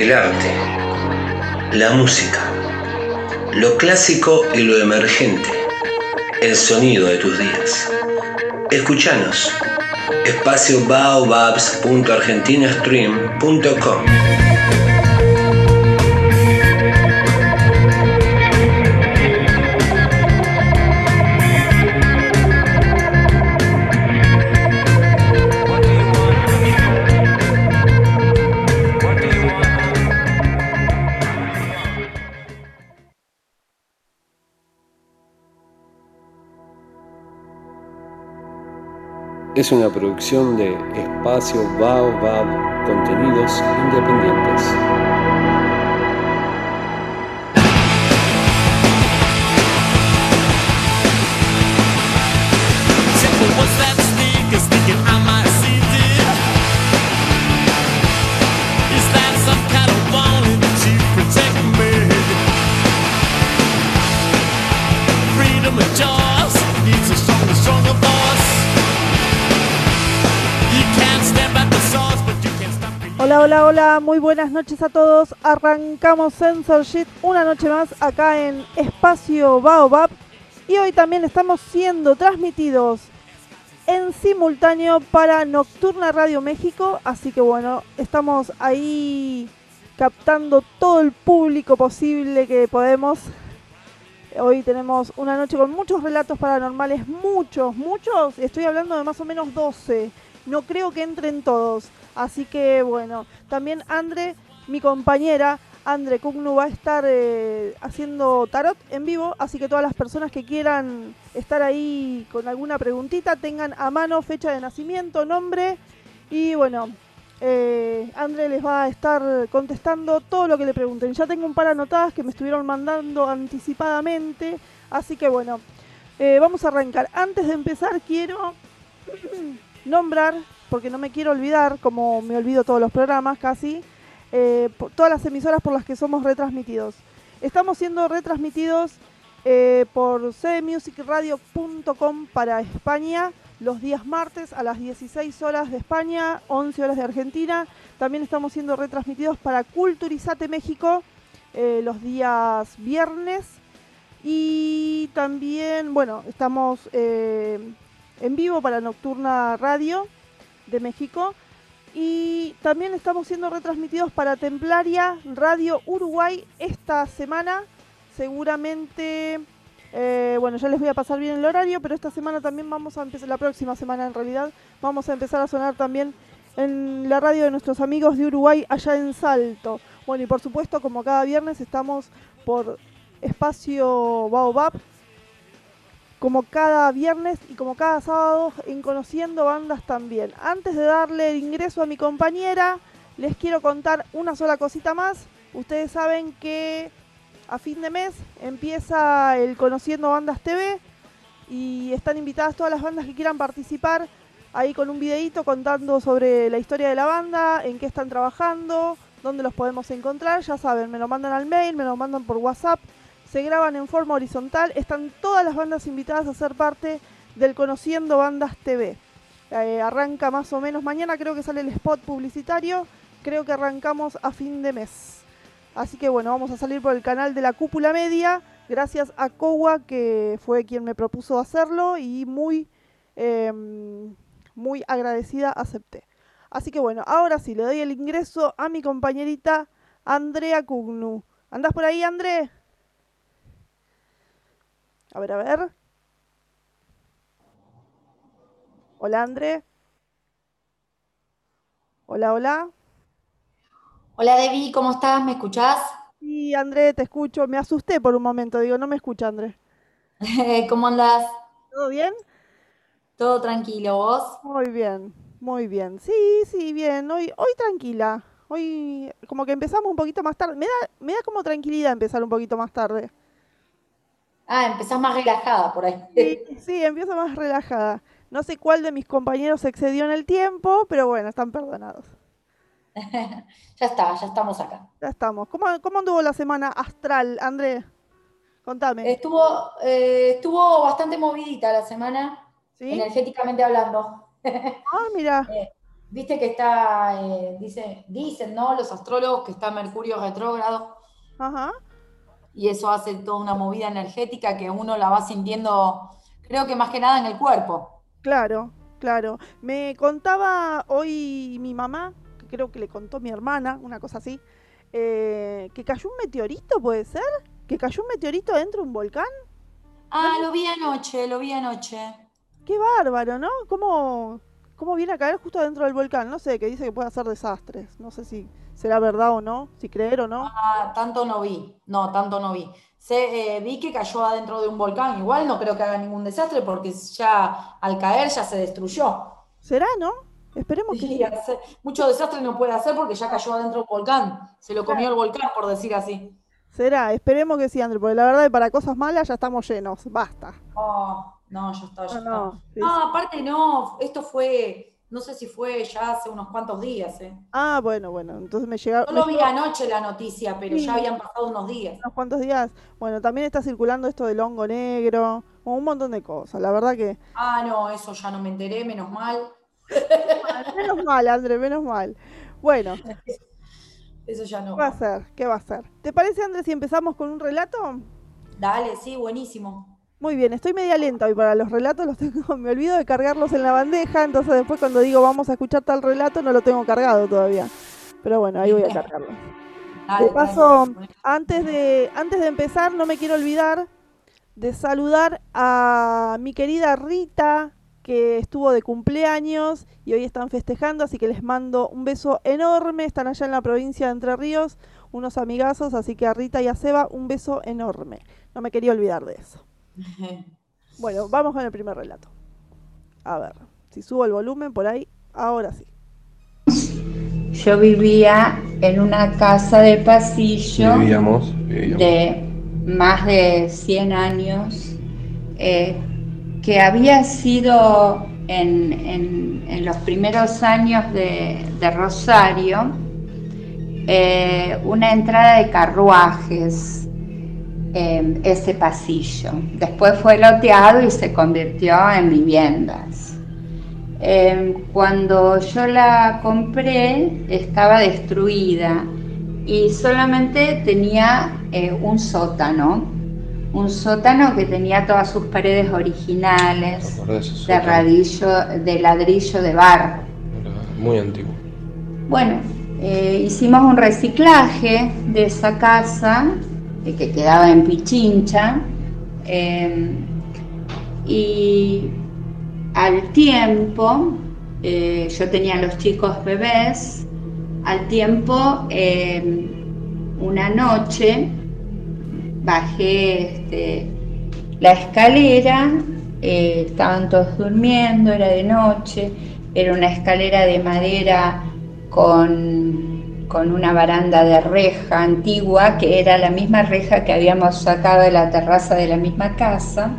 el arte, la música, lo clásico y lo emergente, el sonido de tus días. Escuchanos. Espacio Es una producción de Espacio Baobab Contenidos Independientes. Hola, hola, muy buenas noches a todos. Arrancamos Censorship una noche más acá en Espacio Baobab y hoy también estamos siendo transmitidos en simultáneo para Nocturna Radio México, así que bueno, estamos ahí captando todo el público posible que podemos. Hoy tenemos una noche con muchos relatos paranormales, muchos, muchos, estoy hablando de más o menos 12. No creo que entren todos. Así que bueno, también Andre, mi compañera, Andre Kugnu va a estar eh, haciendo tarot en vivo, así que todas las personas que quieran estar ahí con alguna preguntita tengan a mano fecha de nacimiento, nombre y bueno, eh, Andre les va a estar contestando todo lo que le pregunten. Ya tengo un par anotadas que me estuvieron mandando anticipadamente, así que bueno, eh, vamos a arrancar. Antes de empezar quiero nombrar porque no me quiero olvidar, como me olvido todos los programas casi, eh, todas las emisoras por las que somos retransmitidos. Estamos siendo retransmitidos eh, por cdmusicradio.com para España los días martes a las 16 horas de España, 11 horas de Argentina. También estamos siendo retransmitidos para Culturizate México eh, los días viernes. Y también, bueno, estamos en vivo para Nocturna Radio de México. Y también estamos siendo retransmitidos para Templaria Radio Uruguay esta semana. Seguramente, eh, bueno, ya les voy a pasar bien el horario, pero esta semana también vamos a empezar, la próxima semana en realidad, vamos a empezar a sonar también en la radio de nuestros amigos de Uruguay allá en Salto. Bueno, y por supuesto, como cada viernes estamos por espacio Baobab como cada viernes y como cada sábado en Conociendo Bandas también. Antes de darle el ingreso a mi compañera, les quiero contar una sola cosita más. Ustedes saben que a fin de mes empieza el Conociendo Bandas TV y están invitadas todas las bandas que quieran participar ahí con un videito contando sobre la historia de la banda, en qué están trabajando, dónde los podemos encontrar. Ya saben, me lo mandan al mail, me lo mandan por WhatsApp se graban en forma horizontal. Están todas las bandas invitadas a ser parte del Conociendo Bandas TV. Eh, arranca más o menos mañana, creo que sale el spot publicitario. Creo que arrancamos a fin de mes. Así que bueno, vamos a salir por el canal de la Cúpula Media. Gracias a Kowa, que fue quien me propuso hacerlo y muy, em, muy agradecida acepté. Así que bueno, ahora sí, le doy el ingreso a mi compañerita Andrea Cugnu. ¿Andás por ahí, André? A ver, a ver. Hola, André. Hola, hola. Hola, Debbie, ¿cómo estás? ¿Me escuchás? Sí, André, te escucho. Me asusté por un momento. Digo, no me escucha, André. ¿Cómo andás? ¿Todo bien? Todo tranquilo, ¿vos? Muy bien, muy bien. Sí, sí, bien. Hoy, hoy tranquila. Hoy como que empezamos un poquito más tarde. Me da, me da como tranquilidad empezar un poquito más tarde. Ah, empezás más relajada por ahí. Sí, empiezo más relajada. No sé cuál de mis compañeros excedió en el tiempo, pero bueno, están perdonados. ya está, ya estamos acá. Ya estamos. ¿Cómo, cómo anduvo la semana astral, André? Contame. Estuvo, eh, estuvo bastante movidita la semana, energéticamente hablando. ah, mira. Eh, viste que está, eh, dice, dicen, ¿no? Los astrólogos que está Mercurio retrógrado. Ajá. Y eso hace toda una movida energética que uno la va sintiendo, creo que más que nada en el cuerpo. Claro, claro. Me contaba hoy mi mamá, que creo que le contó mi hermana, una cosa así, eh, que cayó un meteorito, ¿puede ser? ¿Que cayó un meteorito dentro de un volcán? Ah, lo vi anoche, lo vi anoche. Qué bárbaro, ¿no? ¿Cómo, cómo viene a caer justo dentro del volcán? No sé, que dice que puede hacer desastres. No sé si será verdad o no, si creer o no. Ah, tanto no vi, no, tanto no vi. Se, eh, vi que cayó adentro de un volcán, igual no creo que haga ningún desastre porque ya al caer ya se destruyó. ¿Será, no? Esperemos que Sí, hace- mucho desastre no puede hacer porque ya cayó adentro de un volcán. Se lo comió el volcán, por decir así. Será, esperemos que sí, André, porque la verdad que para cosas malas ya estamos llenos. Basta. Oh, no, ya está, ya No, no, está. sí, No, sí. aparte no, esto fue, no sé si fue ya hace unos cuantos días, ¿eh? Ah, bueno, bueno, entonces me llega lo vi anoche la noticia, pero Sí. ya habían pasado unos días. unos cuantos días. Bueno, también está circulando esto del hongo negro, un montón de cosas. La verdad que Ah, no, eso ya no me enteré, menos mal. menos mal, André, menos mal. Bueno, Eso ya no. ¿qué va a ser? ¿Qué va a ser? ¿Te parece, André, si empezamos con un relato? Dale, sí, buenísimo. Muy bien, estoy media lenta hoy para los relatos, los tengo, me olvido de cargarlos en la bandeja, entonces después cuando digo vamos a escuchar tal relato no lo tengo cargado todavía. Pero bueno, ahí voy a cargarlo. De paso, antes de, antes de empezar, no me quiero olvidar de saludar a mi querida Rita, que estuvo de cumpleaños y hoy están festejando, así que les mando un beso enorme. Están allá en la provincia de Entre Ríos, unos amigazos, así que a Rita y a Seba un beso enorme. No me quería olvidar de eso. Bueno, vamos con el primer relato. A ver, si subo el volumen por ahí, ahora sí. Yo vivía en una casa de pasillo Vivíamos, vivíamos. de más de 100 años, eh, que había sido en, en- en los primeros años de, de Rosario eh, una entrada de carruajes, eh, ese pasillo. Después fue loteado y se convirtió en viviendas. Eh, cuando yo la compré estaba destruida y solamente tenía eh, un sótano, un sótano que tenía todas sus paredes originales de radillo, de ladrillo de barro. Muy antiguo. Bueno, eh, hicimos un reciclaje de esa casa eh, que quedaba en Pichincha eh, y al tiempo, eh, yo tenía los chicos bebés, al tiempo, eh, una noche bajé este, la escalera, eh, estaban todos durmiendo, era de noche, era una escalera de madera con, con una baranda de reja antigua, que era la misma reja que habíamos sacado de la terraza de la misma casa.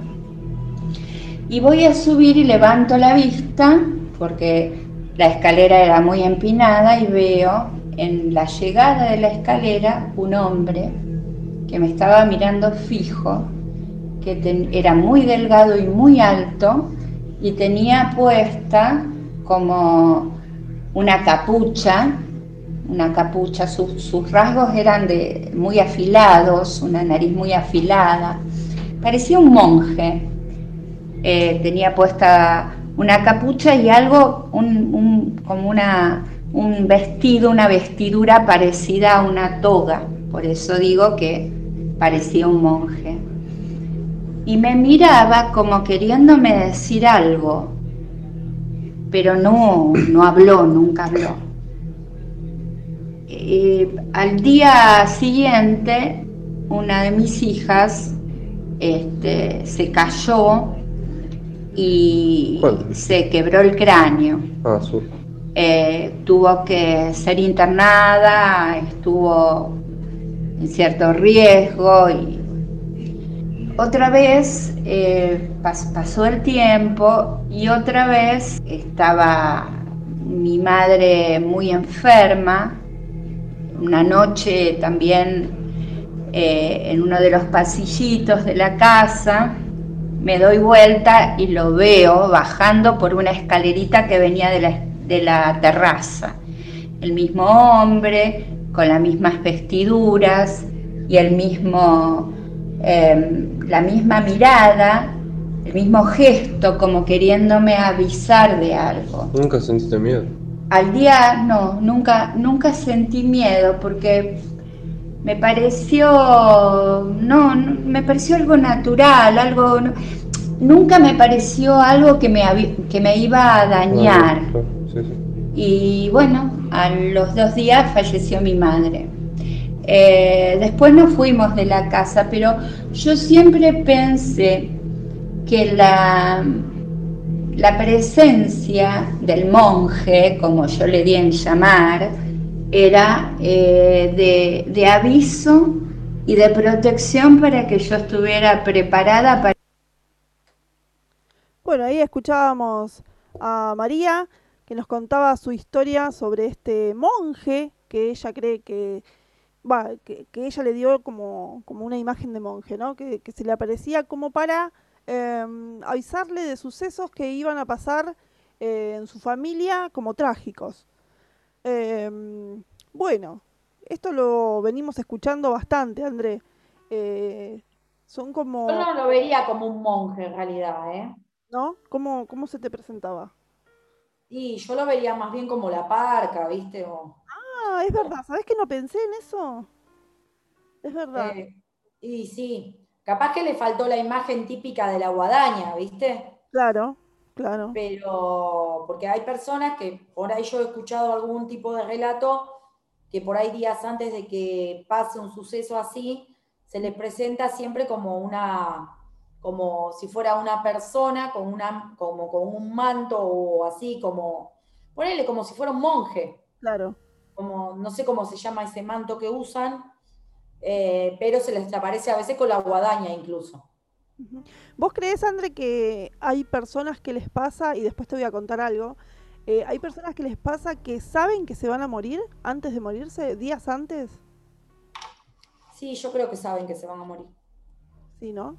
Y voy a subir y levanto la vista, porque la escalera era muy empinada, y veo en la llegada de la escalera un hombre que me estaba mirando fijo, que era muy delgado y muy alto, y tenía puesta como una capucha, una capucha, sus, rasgos eran de, muy afilados, una nariz muy afilada, parecía un monje, Eh, tenía puesta una capucha y algo, un- un- como una, un vestido, una vestidura parecida a una toga, por eso digo que parecía un monje. Y me miraba como queriéndome decir algo, pero no, no habló, nunca habló. Eh, al día siguiente, una de mis hijas este, se cayó y se quebró el cráneo. Ah. Eh, tuvo que ser internada, estuvo en cierto riesgo y otra vez eh, pas- pasó el tiempo y otra vez estaba mi madre muy enferma. Una noche también eh, en uno de los pasillitos de la casa me doy vuelta y lo veo bajando por una escalerita que venía de la, de la terraza. El mismo hombre, con las mismas vestiduras y el mismo, em, la misma mirada, el mismo gesto, como queriéndome avisar de algo. ¿Nunca sentiste miedo? Al día no, nunca, nunca sentí miedo porque me pareció, no, no, me pareció algo natural, algo, nunca me pareció algo que me, que me iba a dañar. Y bueno, a los dos días falleció mi madre. Eh, después nos fuimos de la casa, pero yo siempre pensé que la, la presencia del monje, como yo le di en llamar, era eh, de, aviso y de protección para que yo estuviera preparada para... Bueno, ahí escuchábamos a María que nos contaba su historia sobre este monje que ella cree que, va, que, ella le dio como, como una imagen de monje, ¿no? Que, se le aparecía como para em, avisarle de sucesos que iban a pasar eh, en su familia como trágicos. Em, bueno, esto lo venimos escuchando bastante, André. Eh, son como... Yo no lo vería como un monje en realidad, ¿eh? ¿No? ¿Cómo, cómo se te presentaba? Y yo lo vería más bien como la parca, ¿viste? Ah, es verdad. ¿Sabes que no pensé en eso? Es verdad. Eh, y sí, capaz que le faltó la imagen típica de la guadaña, ¿viste? Claro. Claro. Pero, porque hay personas que por ahí yo he escuchado algún tipo de relato que por ahí días antes de que pase un suceso así, se les presenta siempre como una, como si fuera una persona con una, como con un manto o así, como, ponele como si fuera un monje. Claro. Como, no sé cómo se llama ese manto que usan, eh, pero se les aparece a veces con la guadaña incluso. ¿Vos crees, André, que hay personas que les pasa, y después te voy a contar algo, eh, hay personas que les pasa que saben que se van a morir antes de morirse, días antes? Sí, yo creo que saben que se van a morir. Sí, ¿no?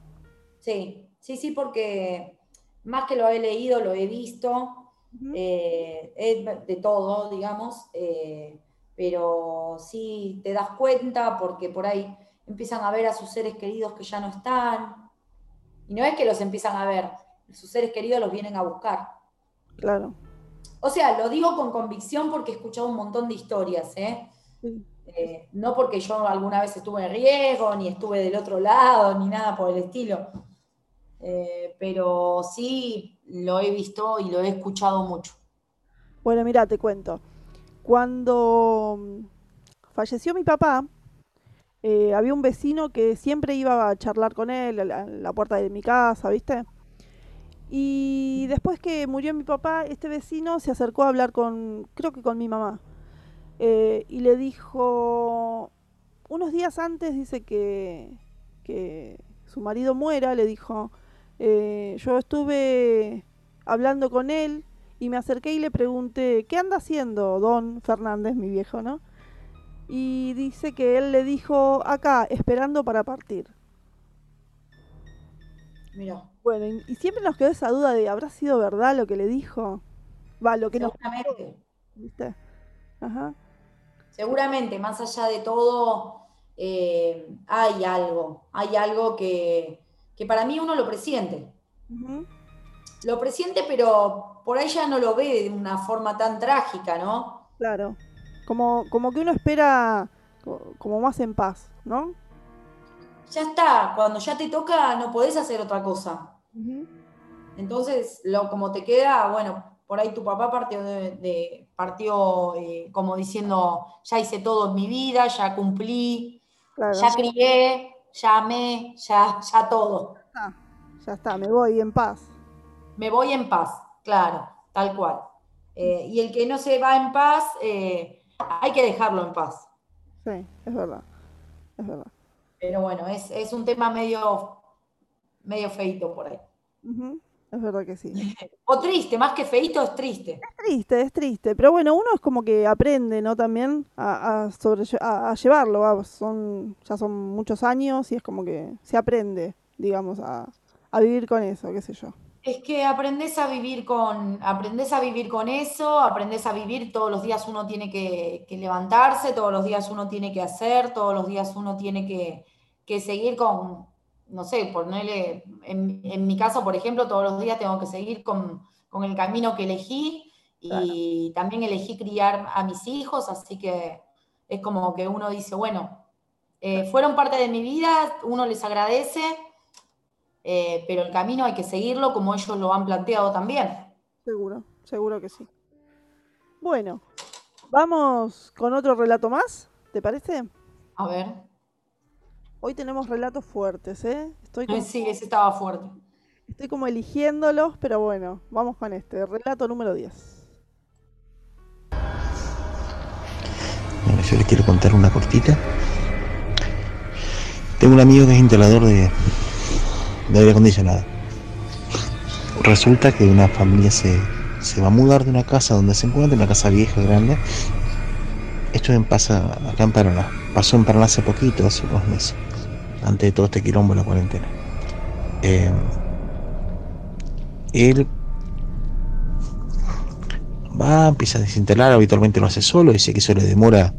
Sí, sí, sí, porque más que lo he leído, lo he visto, eh, de todo, digamos, eh, pero sí te das cuenta porque por ahí empiezan a ver a sus seres queridos que ya no están, y no es que los empiezan a ver, sus seres queridos los vienen a buscar. Claro. O sea, lo digo con convicción porque he escuchado un montón de historias, ¿eh? ¿eh? no porque yo alguna vez estuve en riesgo, ni estuve del otro lado, ni nada por el estilo. Eh, pero sí lo he visto y lo he escuchado mucho. Bueno, mira, te cuento. Cuando falleció mi papá, eh, había un vecino que siempre iba a charlar con él a la, puerta de mi casa, ¿viste? Y después que murió mi papá, este vecino se acercó a hablar con, creo que con mi mamá. Eh, y le dijo, unos días antes dice que, que su marido muera, le dijo, eh, yo estuve hablando con él y me acerqué y le pregunté, ¿qué anda haciendo don Fernández, mi viejo, no? y dice que él le dijo acá, esperando para partir. Mira. Bueno, y, siempre nos quedó esa duda de, ¿habrá sido verdad lo que le dijo? Va, lo que Seguramente. ¿Viste? Ajá. Seguramente, más allá de todo, eh, hay algo, hay algo que, que, para mí uno lo presiente. Lo presiente, pero por ahí ya no lo ve de una forma tan trágica, ¿no? Claro. Como, como que uno espera como más en paz, ¿no? Ya está, cuando ya te toca no podés hacer otra cosa. Entonces, lo, como te queda, bueno, por ahí tu papá partió, de, partió eh, como diciendo, ya hice todo en mi vida, ya cumplí, ya crié, ya amé, ya, ya todo. Ah, ya está, me voy en paz. Me voy en paz, claro, tal cual. Eh, y el que no se va en paz, eh, hay que dejarlo en paz. Sí, es verdad, es verdad. Pero bueno, es, un tema medio, medio feito por ahí. Es verdad que sí. o triste, más que feito es triste. Es triste, es triste. Pero bueno, uno es como que aprende, ¿no? También a, sobre, a, llevarlo. Son, ya son muchos años y es como que se aprende, digamos, a, a vivir con eso, qué sé yo. Es que aprendes a vivir con, aprendes a vivir con eso, aprendes a vivir todos los días uno tiene que, levantarse, todos los días uno tiene que hacer, todos los días uno tiene que, seguir con, no sé, ponerle, en, en, mi caso, por ejemplo, todos los días tengo que seguir con, el camino que elegí y también elegí criar a mis hijos, así que es como que uno dice, bueno, eh, fueron parte de mi vida, uno les agradece eh, pero el camino hay que seguirlo como ellos lo han planteado también. Seguro, seguro que sí. Bueno, vamos con otro relato más, ¿te parece? A ver. Hoy tenemos relatos fuertes, ¿eh? Estoy Sí, ese estaba fuerte. Estoy como eligiéndolos, pero bueno, vamos con este, relato número 10. Bueno, yo les quiero contar una cortita. Tengo un amigo que es instalador de, de aire acondicionado. Resulta que una familia se, va a mudar de una casa donde se encuentra, una casa vieja, grande. Esto en pasa acá en Paraná. Pasó en Paraná hace poquito, hace unos meses, antes de todo este quilombo la cuarentena. Eh, él va, empieza a desinstalar, habitualmente lo hace solo, dice que eso le demora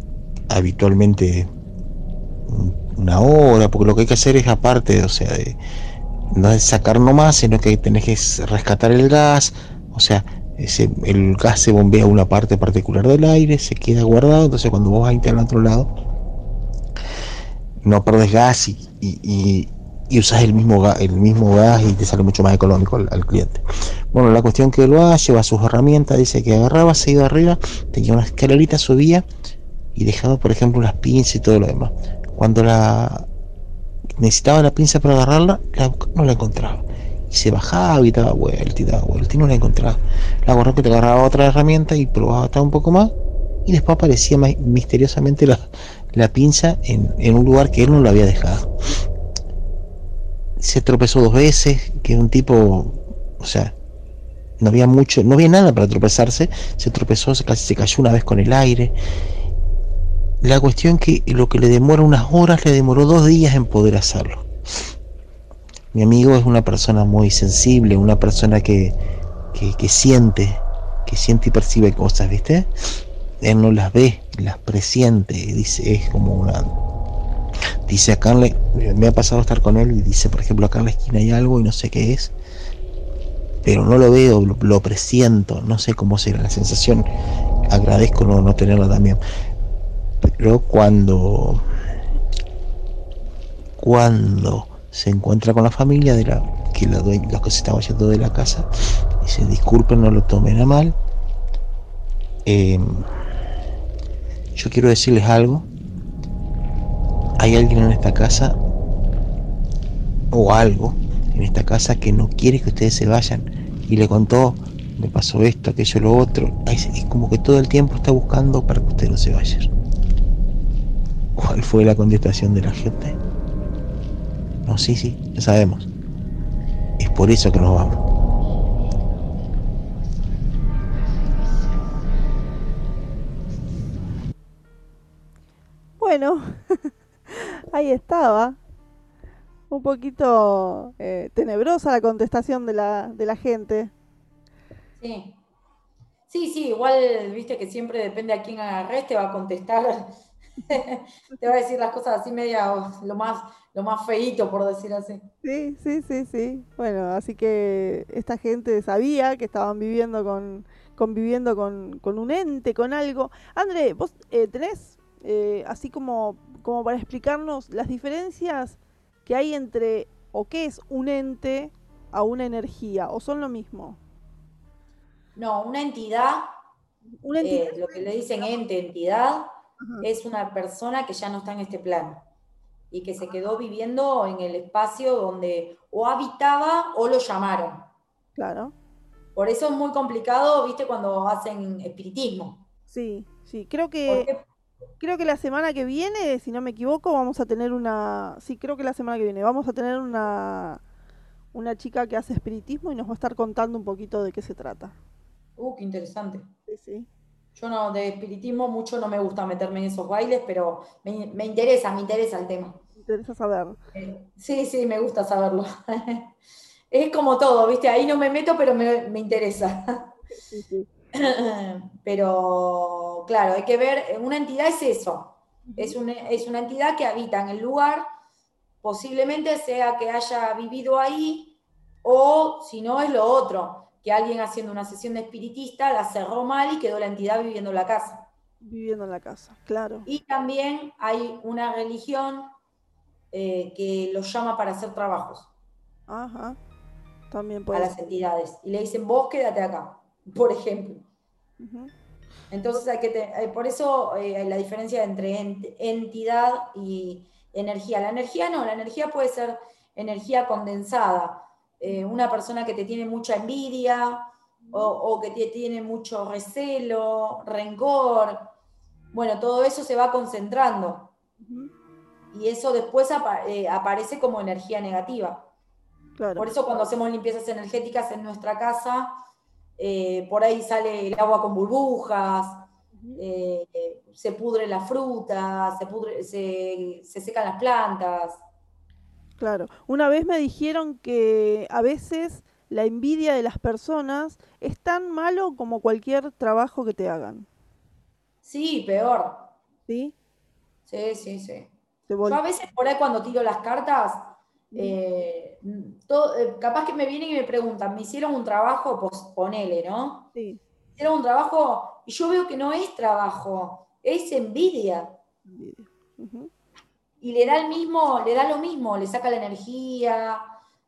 habitualmente una hora, porque lo que hay que hacer es aparte, o sea, de, no es sacar nomás, sino que tenés que rescatar el gas, o sea, ese, el gas se bombea a una parte particular del aire, se queda guardado, entonces cuando vos vas a al otro lado, no perdes gas y, y, usas el mismo, gas, el mismo gas y te sale mucho más económico al, cliente. Bueno, la cuestión que lo hace, lleva sus herramientas, dice que agarraba, se iba arriba, tenía una escalerita, subía y dejaba, por ejemplo, las pinzas y todo lo demás. Cuando la necesitaba la pinza para agarrarla, no la encontraba. Y se bajaba y daba vuelta y daba vuelta y no la encontraba. La agarró que te agarraba otra herramienta y probaba hasta un poco más. Y después aparecía misteriosamente la, pinza en, un lugar que él no lo había dejado. Se tropezó dos veces, que un tipo, o sea, no había mucho, no había nada para tropezarse. Se tropezó, casi se cayó una vez con el aire la cuestión que lo que le demora unas horas, le demoró dos días en poder hacerlo. Mi amigo es una persona muy sensible, una persona que, que, siente, que siente y percibe cosas, ¿viste? Él no las ve, las presiente, dice, es como una... Dice acá, me ha pasado estar con él y dice, por ejemplo, acá en la esquina hay algo y no sé qué es, pero no lo veo, lo, lo presiento, no sé cómo será la sensación, agradezco no, no tenerla también pero cuando cuando se encuentra con la familia de la que los que se estaban yendo de la casa dice disculpen no lo tomen a mal. Em, yo quiero decirles algo. Hay alguien en esta casa o algo en esta casa que no quiere que ustedes se vayan y le contó me pasó esto aquello lo otro es como que todo el tiempo está buscando para que ustedes no se vayan ¿Cuál fue la contestación de la gente? No, sí, sí, ya sabemos. Es por eso que nos vamos. Bueno, ahí estaba. Un poquito eh, tenebrosa la contestación de la, de la gente. Sí. Sí, sí, igual, viste que siempre depende a quién agarres, te va a contestar Te va a decir las cosas así media, lo más, lo más feíto, por decir así. Sí, sí, sí, sí. Bueno, así que esta gente sabía que estaban viviendo con, conviviendo con, con un ente, con algo. André, vos eh, tenés eh, así como, como para explicarnos las diferencias que hay entre o qué es un ente a una energía, o son lo mismo. No, una entidad, ¿Una entidad? Eh, lo que le dicen ente, entidad, es una persona que ya no está en este plano y que se quedó viviendo en el espacio donde o habitaba o lo llamaron. Claro. Por eso es muy complicado, viste, cuando hacen espiritismo. Sí, sí, creo que creo que la semana que viene, si no me equivoco, vamos a tener una sí, creo que la semana que viene vamos a tener una una chica que hace espiritismo y nos va a estar contando un poquito de qué se trata. Uh, qué interesante. Sí, sí. Yo no, de espiritismo mucho no me gusta meterme en esos bailes, pero me, interesa, me interesa el tema. Me interesa saber. Eh, sí, sí, me gusta saberlo. es como todo, ¿viste? Ahí no me meto, pero me, me interesa. Sí, sí. Pero, claro, hay que ver, una entidad es eso, es una, es una entidad que habita en el lugar, posiblemente sea que haya vivido ahí, o si no es lo otro, que alguien haciendo una sesión de espiritista la cerró mal y quedó la entidad viviendo en la casa. Viviendo en la casa, claro. Y también hay una religión eh, que los llama para hacer trabajos Ajá. También a puede las ser. entidades. Y le dicen, vos quédate acá, por ejemplo. Entonces hay que te- eh, por eso eh, hay la diferencia entre ent- entidad y energía. La energía no, la energía puede ser energía condensada. Eh, una persona que te tiene mucha envidia o, o que te tiene mucho recelo, rencor. Bueno, todo eso se va concentrando y eso después apa- eh, aparece como energía negativa. Claro. Por eso cuando hacemos limpiezas energéticas en nuestra casa, eh, por ahí sale el agua con burbujas, eh, se pudre la fruta, se, pudre, se, se secan las plantas. Claro. Una vez me dijeron que a veces la envidia de las personas es tan malo como cualquier trabajo que te hagan. Sí, peor. ¿Sí? Sí, sí, sí. Yo a veces por ahí cuando tiro las cartas, eh, todo- eh, capaz que me vienen y me preguntan, ¿me hicieron un trabajo? Pues ponele, ¿no? Sí. Hicieron un trabajo y yo veo que no es trabajo, es envidia. envidia. Y le da el mismo, le da lo mismo, le saca la energía,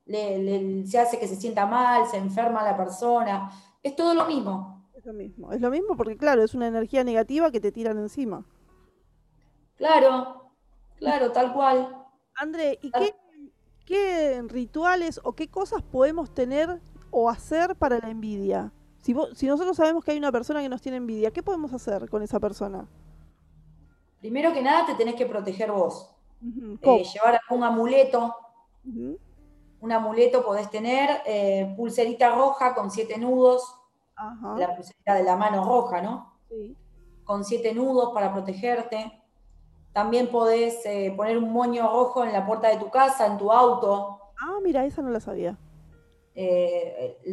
le, le- se hace que se sienta mal, se enferma la persona, es todo lo mismo. Es lo mismo. Es lo mismo porque, claro, es una energía negativa que te tiran encima. Claro, claro, tal cual. André, ¿y qué, qué rituales o qué cosas podemos tener o hacer para la envidia? Si, si nosotros sabemos que hay una persona que nos tiene envidia, ¿qué podemos hacer con esa persona? Primero que nada te tenés que proteger vos. Eh, llevar algún amuleto, un amuleto podés tener, eh, pulserita roja con siete nudos, Ajá, la pulserita de la mano roja, ¿no? sí. Con siete nudos para protegerte. También podés eh, poner un moño rojo en la puerta de tu casa, en tu auto, Ah, mira, esa no la sabía.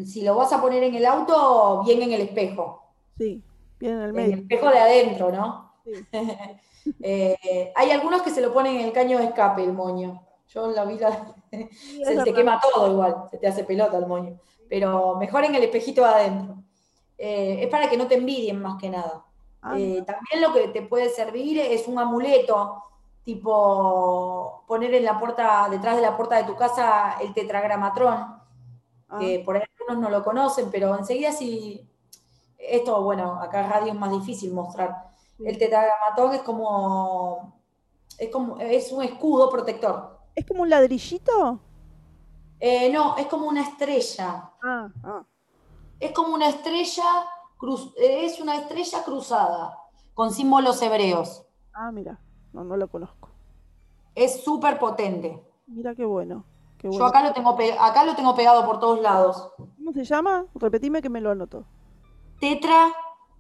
Si lo vas a poner en el auto, bien en el espejo, Sí, bien en el en medio. el espejo de adentro, ¿no? Sí. Eh, hay algunos que se lo ponen en el caño de escape, el moño. Yo la vi, la- Sí, es se te quema todo igual, se te hace pelota el moño. Pero mejor en el espejito de adentro. Eh, es para que no te envidien más que nada. Ah, Eh, también lo que te puede servir es un amuleto, tipo poner en la puerta, detrás de la puerta de tu casa el tetragramatrón, ah, que por ahí algunos no lo conocen, pero enseguida sí, esto, bueno, acá en radio es más difícil mostrar. Sí. El tetragramatón es como, es como, es un escudo protector. ¿Es como un ladrillito? Eh, no, es como una estrella. Ah, ah. Es como una estrella, cruz, eh, es una estrella cruzada, con símbolos hebreos. Ah, mira, no, no lo conozco. Es súper potente. Mira qué bueno, qué Yo acá lo, tengo acá lo tengo pegado por todos lados. ¿Cómo se llama? Repetime que me lo anoto. Tetra,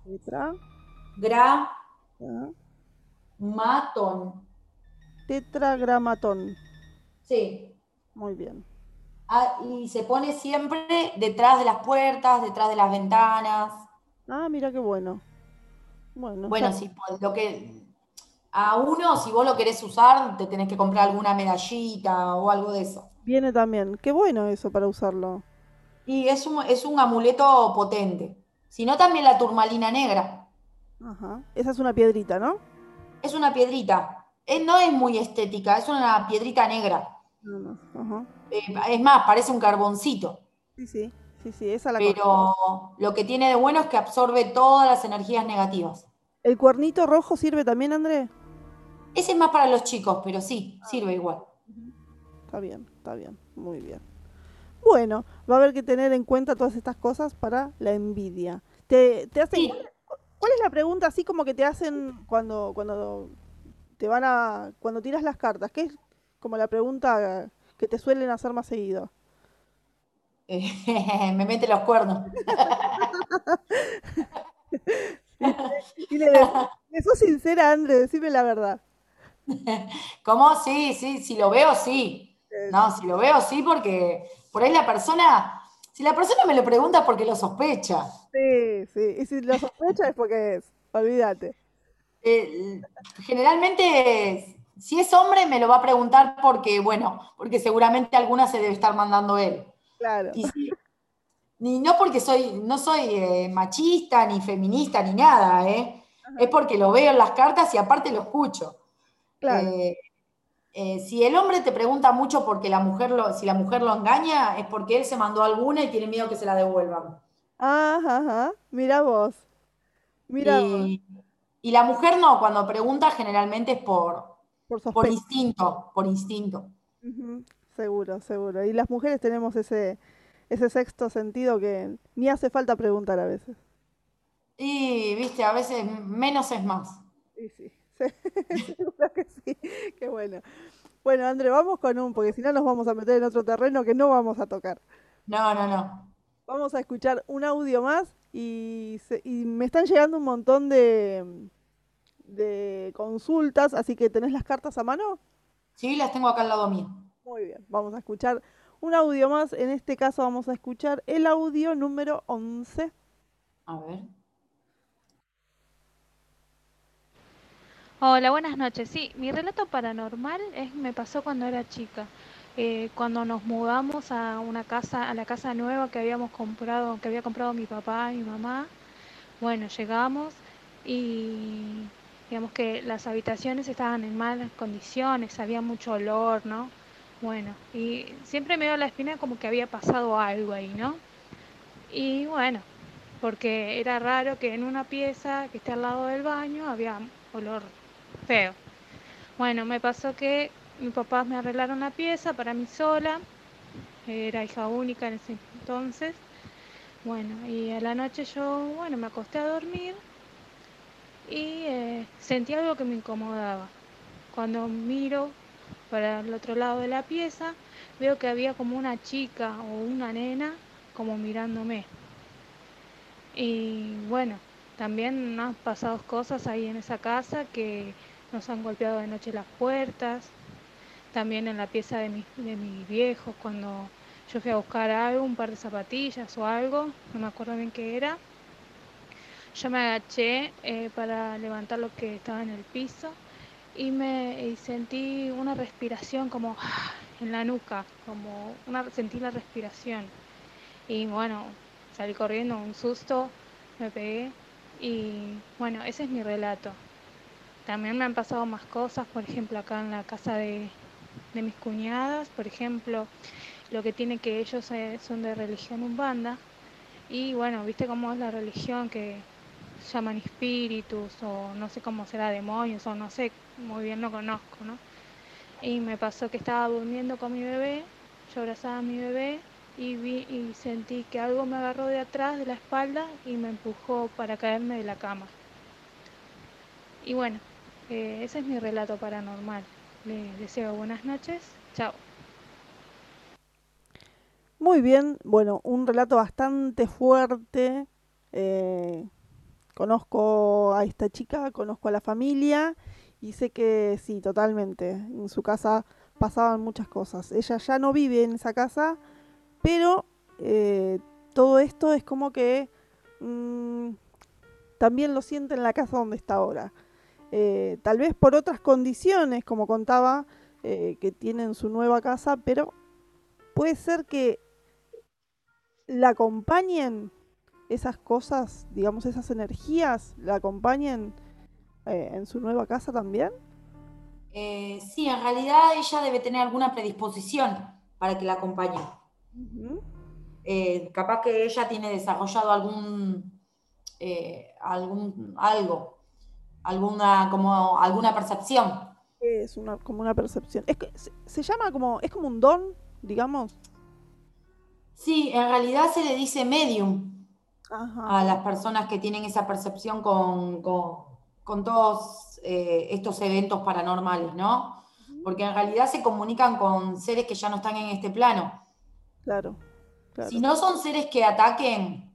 Tetra, gra, ah, matón. tetragramatón. Sí. Muy bien. Ah, y se pone siempre detrás de las puertas, detrás de las ventanas. Ah, mira qué bueno. Bueno, Bueno, ya- si lo que a uno, si vos lo querés usar, te tenés que comprar alguna medallita o algo de eso. viene también. Qué bueno eso para usarlo. Y es un, es un amuleto potente. Si no, también la turmalina negra. Ajá. Esa es una piedrita, ¿no? Es una piedrita. Eh, no es muy estética, es una piedrita negra. No, no. Ajá. Eh, es más, parece un carboncito. Sí, sí. Sí, sí, esa la conozco. Pero lo que tiene de bueno es que absorbe todas las energías negativas. ¿El cuernito rojo sirve también, André? Ese es más para los chicos, pero sí, sirve igual. Está bien, está bien. Muy bien. Bueno, va a haber que tener en cuenta todas estas cosas para la envidia. Te, te hacen, Sí. ¿cuál, cuál es la pregunta así como que te hacen cuando, cuando te van a, cuando tiras las cartas? ¿Qué es como la pregunta que te suelen hacer más seguido? Eh, me mete los cuernos. Y le le sos sincera, André, decime la verdad. ¿Cómo? Sí, sí, si lo veo, sí. No, si lo veo, sí, porque por ahí la persona, si la persona me lo pregunta es porque lo sospecha. Sí, sí. Y si lo sospecha es porque es. Olvídate. Eh, generalmente, si es hombre, me lo va a preguntar porque, bueno, porque seguramente alguna se debe estar mandando él. Claro. Y si- no porque soy, no soy eh, machista, ni feminista, ni nada, ¿eh? Es porque lo veo en las cartas y aparte lo escucho. Claro. Eh, eh, si el hombre te pregunta mucho porque la mujer lo, si la mujer lo engaña, es porque él se mandó alguna y tiene miedo que se la devuelvan. Ajá, ajá. Mira vos. Mira vos. Y, y la mujer no, cuando pregunta generalmente es por, Por instinto, por instinto. Seguro, seguro. Y las mujeres tenemos ese, ese sexto sentido que ni hace falta preguntar a veces. Y, viste, a veces menos es más. Y sí, sí, seguro que sí. Qué bueno. Bueno, André, vamos con un, porque si no nos vamos a meter en otro terreno que no vamos a tocar. No, no, no. Vamos a escuchar un audio más y, se- y me están llegando un montón de, de consultas, así que ¿tenés las cartas a mano? Sí, las tengo acá al lado mío. Muy bien, vamos a escuchar un audio más. En este caso vamos a escuchar el audio número 11. A ver. Hola, buenas noches. Sí, mi relato paranormal es, me pasó cuando era chica. Eh, cuando nos mudamos a una casa, a la casa nueva que habíamos comprado, que había comprado mi papá y mi mamá. Bueno, llegamos y digamos que las habitaciones estaban en malas condiciones, había mucho olor, ¿no? Bueno, y siempre me dio la espina como que había pasado algo ahí, ¿no? Y bueno, porque era raro que en una pieza que esté al lado del baño había olor feo. Bueno, me pasó que mis papás me arreglaron la pieza para mí sola, era hija única en ese entonces. Bueno, y a la noche yo, bueno, me acosté a dormir y eh, sentí algo que me incomodaba. Cuando miro para el otro lado de la pieza, veo que había como una chica o una nena como mirándome. Y bueno, también han pasado cosas ahí en esa casa que nos han golpeado de noche las puertas, también en la pieza de, mi- de mis viejos cuando yo fui a buscar algo, un par de zapatillas o algo, no me acuerdo bien qué era. Yo me agaché eh, para levantar lo que estaba en el piso y me sentí una respiración como en la nuca, como una, sentí la respiración. Y bueno, salí corriendo, un susto, me pegué y bueno, ese es mi relato. También me han pasado más cosas, por ejemplo, acá en la casa de, de mis cuñadas, por ejemplo, lo que tiene que ellos eh, son de religión umbanda y bueno, viste cómo es la religión que llaman espíritus o no sé cómo será demonios o no sé, muy bien no conozco, ¿no? Y me pasó que estaba durmiendo con mi bebé, yo abrazaba a mi bebé y vi y sentí que algo me agarró de atrás de la espalda y me empujó para caerme de la cama. Y bueno, eh, ese es mi relato paranormal. Les deseo buenas noches. Chao. Muy bien, bueno, un relato bastante fuerte. eh, conozco a esta chica, conozco a la familia y sé que sí, totalmente. En su casa pasaban muchas cosas. Ella ya no vive en esa casa, pero eh, todo esto es como que mm, también lo siente en la casa donde está ahora. Eh, tal vez por otras condiciones, como contaba, eh, que tienen su nueva casa, pero puede ser que la acompañen esas cosas, digamos, esas energías, la acompañen eh, en su nueva casa también. Sí, en realidad ella debe tener alguna predisposición para que la acompañe. Eh, capaz que ella tiene desarrollado algún, eh, algún algo, alguna, como, alguna percepción. Es una, como una percepción. Es se, se llama como, es como un don, digamos. Sí, en realidad se le dice medium Ajá. a las personas que tienen esa percepción con, con- con todos eh, estos eventos paranormales, ¿no? Porque en realidad se comunican con seres que ya no están en este plano. Claro, claro. Si no son seres que ataquen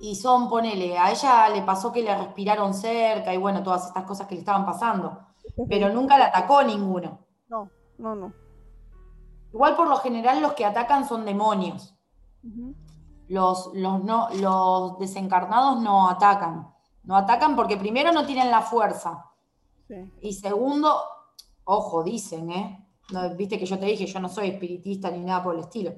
y son, ponele, a ella le pasó que le respiraron cerca y bueno, todas estas cosas que le estaban pasando, pero nunca la atacó ninguno. No, no, no. Igual por lo general los que atacan son demonios. los, los, no, los desencarnados no atacan. No atacan porque primero no tienen la fuerza. Y segundo, ojo, dicen, ¿eh? Viste que yo te dije, yo no soy espiritista ni nada por el estilo.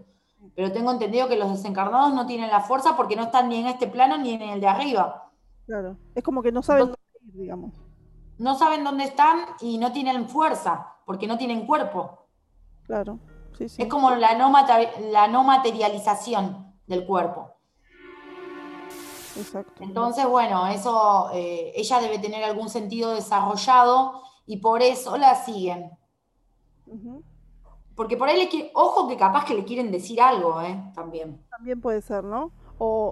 Pero tengo entendido que los desencarnados no tienen la fuerza porque no están ni en este plano ni en el de arriba. Claro, es como que no saben dónde ir, digamos. No saben dónde están y no tienen fuerza porque no tienen cuerpo. Claro, sí, sí. Es como la no, la no materialización del cuerpo. Exacto. Entonces, bueno, eso, eh, ella debe tener algún sentido desarrollado y por eso la siguen. Porque por ahí le quiere, ojo que capaz que le quieren decir algo, ¿eh? También. También puede ser, ¿no?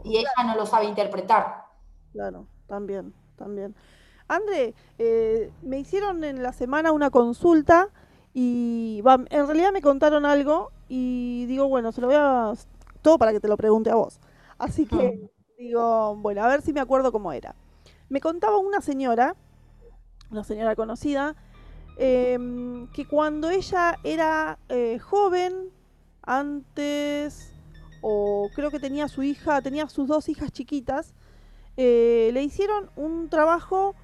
y ella no lo sabe interpretar. Claro, también, también. André, eh, me hicieron en la semana una consulta y en realidad me contaron algo y digo, bueno, se lo voy a... Todo para que te lo pregunte a vos. Así que digo, bueno, a ver si me acuerdo cómo era. Me contaba una señora, una señora conocida, em, que cuando ella era eh, joven, antes, o creo que tenía su hija, tenía sus dos hijas chiquitas, eh, le hicieron un trabajo,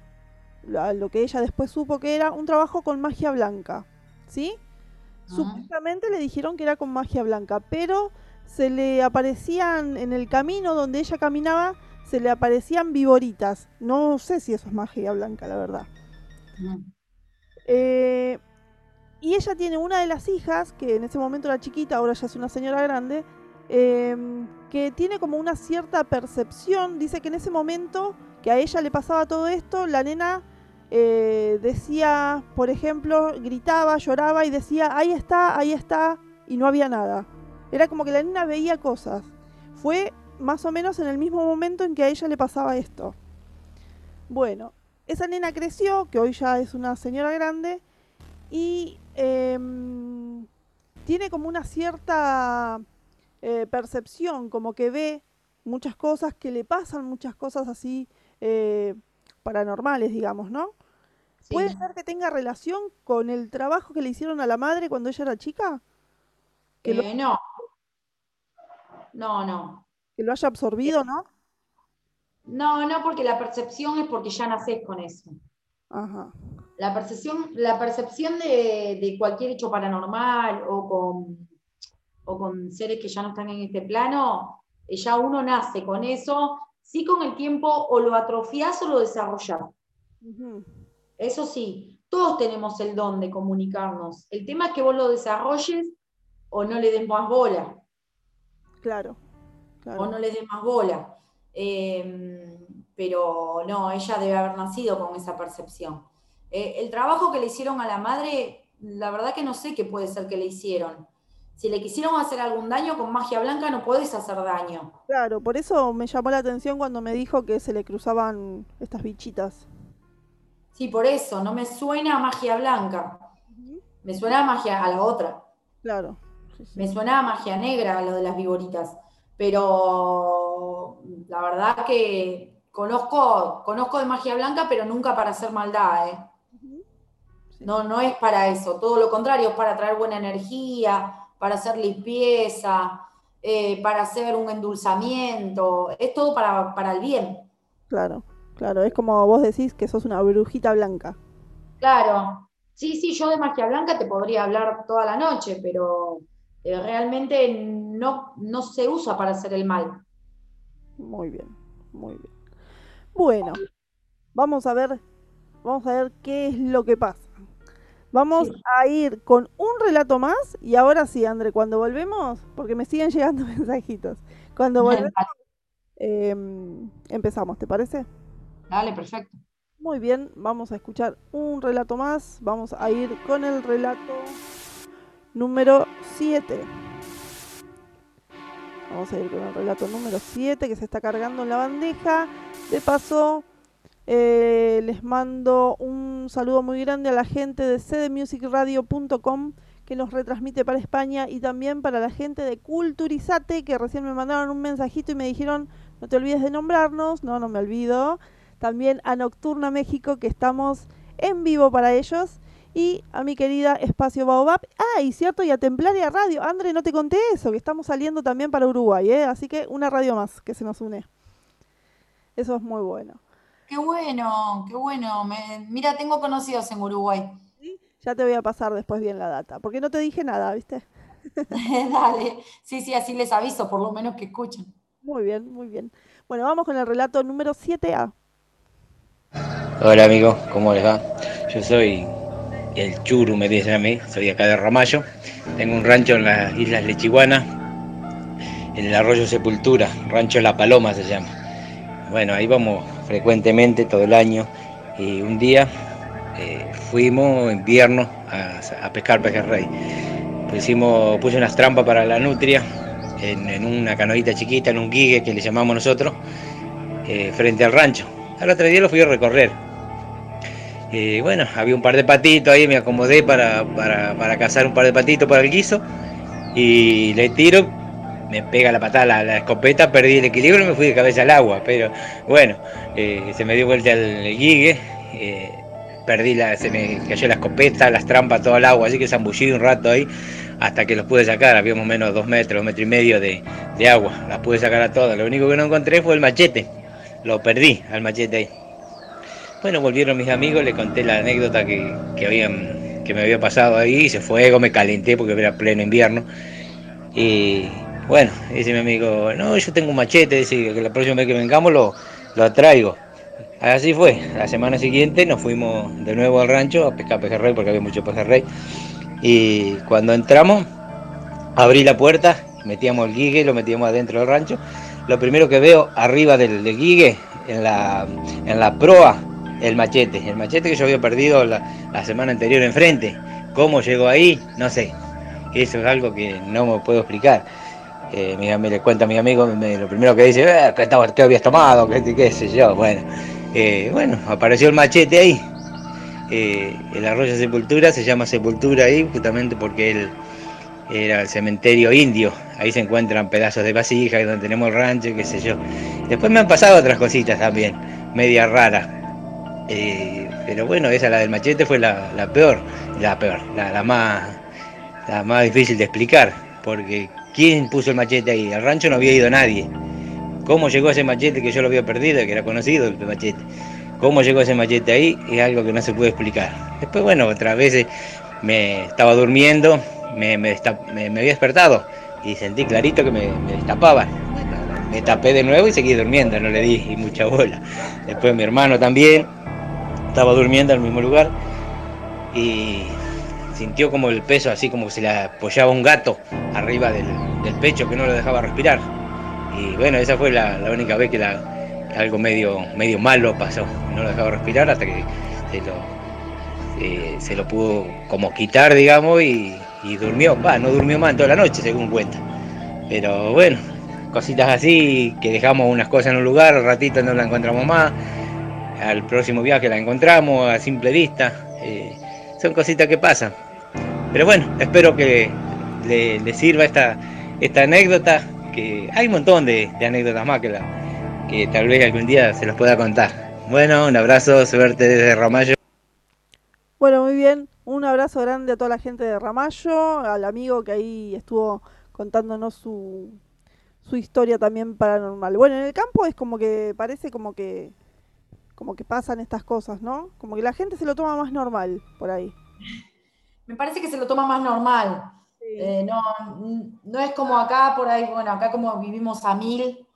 lo que ella después supo que era, un trabajo con magia blanca, ¿sí? Ah. Supuestamente le dijeron que era con magia blanca, pero se le aparecían en el camino donde ella caminaba, se le aparecían viboritas. No sé si eso es magia blanca, la verdad. Eh, y ella tiene una de las hijas, que en ese momento era chiquita, ahora ya es una señora grande, em, que tiene como una cierta percepción. Dice que en ese momento que a ella le pasaba todo esto, la nena eh, decía, por ejemplo, gritaba, lloraba y decía, ahí está, ahí está, y no había nada. Era como que la nena veía cosas. Fue más o menos en el mismo momento en que a ella le pasaba esto. Bueno, esa nena creció, que hoy ya es una señora grande, y em, tiene como una cierta eh, percepción, como que ve muchas cosas, que le pasan muchas cosas así eh, paranormales, digamos, ¿no? ¿Puede ser que tenga relación con el trabajo que le hicieron a la madre cuando ella era chica? Que eh, No, no, no. Que lo haya absorbido, ¿no? No, no, porque la percepción es porque ya nacés con eso. Ajá. La percepción, la percepción de, cualquier hecho paranormal o con, o con seres que ya no están en este plano, eh, ya uno nace con eso, sí con el tiempo o lo atrofiás o lo desarrollás. Eso sí, todos tenemos el don de comunicarnos. El tema es que vos lo desarrolles o no le des más bola. Claro. O no le des más bola. Em, pero no, ella debe haber nacido con esa percepción. Eh, el trabajo que le hicieron a la madre, la verdad que no sé qué puede ser que le hicieron. Si le quisieron hacer algún daño con magia blanca, no puedes hacer daño. Claro, por eso me llamó la atención cuando me dijo que se le cruzaban estas bichitas. Sí, por eso, no me suena a magia blanca. Me suena a magia a la otra. Claro. Me suena a magia negra lo de las viboritas. Pero la verdad que conozco, conozco de magia blanca, pero nunca para hacer maldad, ¿eh? No, no es para eso, todo lo contrario, es para traer buena energía, para hacer limpieza, eh, para hacer un endulzamiento, es todo para, para el bien. Claro. Claro, es como vos decís que sos una brujita blanca. Claro, sí, sí, yo de magia blanca te podría hablar toda la noche, pero eh, realmente no, no se usa para hacer el mal. Muy bien, muy bien. Bueno, vamos a ver, vamos a ver qué es lo que pasa. Vamos a ir con un relato más y ahora sí, André, cuando volvemos, porque me siguen llegando mensajitos, cuando volvemos em, empezamos, ¿te parece? Dale, perfecto. Muy bien, vamos a escuchar un relato más. Vamos a ir con el relato número 7. Vamos a ir con el relato número 7 que se está cargando en la bandeja. De paso, eh, les mando un saludo muy grande a la gente de cdmusicradio.com que nos retransmite para España y también para la gente de Culturizate que recién me mandaron un mensajito y me dijeron no te olvides de nombrarnos. No, no me olvido también a Nocturna México, que estamos en vivo para ellos. Y a mi querida Espacio Baobab. Ah, y cierto, y a Templaria Radio. André, no te conté eso, que estamos saliendo también para Uruguay, ¿eh? Así que una radio más que se nos une. Eso es muy bueno. Qué bueno, qué bueno. mira, tengo conocidos en Uruguay. Ya te voy a pasar después bien la data, porque no te dije nada, ¿viste? Dale, sí, sí, así les aviso, por lo menos que escuchen. Muy bien, muy bien. Bueno, vamos con el relato número 7A. Hola amigos, ¿cómo les va? Yo soy el Churu, me dicen a mí, soy acá de Ramallo. Tengo un rancho en las Islas Lechiguana, en el arroyo Sepultura, Rancho La Paloma se llama. Bueno, ahí vamos frecuentemente todo el año y un día eh, fuimos invierno a, pescar pejerrey. Pusimos, puse unas trampas para la nutria en, una canoita chiquita, en un guigue que le llamamos nosotros, eh, frente al rancho. Al otro día lo fui a recorrer. Y bueno, había un par de patitos ahí, me acomodé para, para, cazar un par de patitos para el guiso y le tiro, me pega la patada la, escopeta, perdí el equilibrio y me fui de cabeza al agua. Pero bueno, eh, se me dio vuelta el, guigue, eh, perdí la, se me cayó la escopeta, las trampas, todo el agua, así que zambullí un rato ahí hasta que los pude sacar, habíamos menos dos metros, metro y medio de, agua, las pude sacar a todas. Lo único que no encontré fue el machete, lo perdí al machete ahí. Bueno, volvieron mis amigos, le conté la anécdota que, habían, que me había pasado ahí, hice fuego, me calenté porque era pleno invierno. Y bueno, dice mi amigo, no, yo tengo un machete, dice que la próxima vez que vengamos lo, lo traigo. Así fue, la semana siguiente nos fuimos de nuevo al rancho a pescar pejerrey porque había mucho pejerrey. Y cuando entramos, abrí la puerta, metíamos el guigue, lo metíamos adentro del rancho. Lo primero que veo arriba del, guigue, en la, en la proa, el machete. El machete que yo había perdido la, semana anterior enfrente. ¿Cómo llegó ahí? No sé. Eso es algo que no me puedo explicar. Eh, me le cuenta a mi amigo, lo primero que dice, eh, ¿qué, estaba, habías tomado? ¿Qué, qué sé yo? Bueno, eh, bueno, apareció el machete ahí. Eh, el arroyo Sepultura se llama Sepultura ahí justamente porque él era el cementerio indio. Ahí se encuentran pedazos de vasija, donde tenemos el rancho, qué sé yo. Después me han pasado otras cositas también, media rara. Eh, pero bueno, esa, la del machete, fue la, peor, la peor, la, más, la más difícil de explicar. Porque ¿quién puso el machete ahí? Al rancho no había ido nadie. ¿Cómo llegó ese machete que yo lo había perdido, que era conocido el machete? cómo llegó ese machete ahí es algo que no se puede explicar. Después, bueno, otras veces me estaba durmiendo, me, había despertado y sentí clarito que me, me. Me tapé de nuevo y seguí durmiendo, no le di mucha bola. Después mi hermano también estaba durmiendo en el mismo lugar y sintió como el peso, así como se le apoyaba un gato arriba del, pecho que no lo dejaba respirar. Y bueno, esa fue la única vez que la, algo medio, medio malo pasó, no lo dejaba respirar hasta que se lo, eh, se lo pudo como quitar, digamos, y, durmió, va, no durmió más en toda la noche, según cuenta. Pero bueno, cositas así, que dejamos unas cosas en un lugar, al ratito no la encontramos más, al próximo viaje la encontramos a simple vista, eh, son cositas que pasan. Pero bueno, espero que le, sirva esta, anécdota, que hay un montón de, anécdotas más que la, que tal vez algún día se los pueda contar. Bueno, un abrazo, suerte desde Ramallo. Bueno, muy bien. Un abrazo grande a toda la gente de Ramallo, al amigo que ahí estuvo contándonos su historia también paranormal. Bueno, en el campo es como que parece como que como que pasan estas cosas, ¿no? Como que la gente se lo toma más normal por ahí. Me parece que se lo toma más normal. Eh, no, no es como acá, por ahí, bueno, acá como vivimos a mil,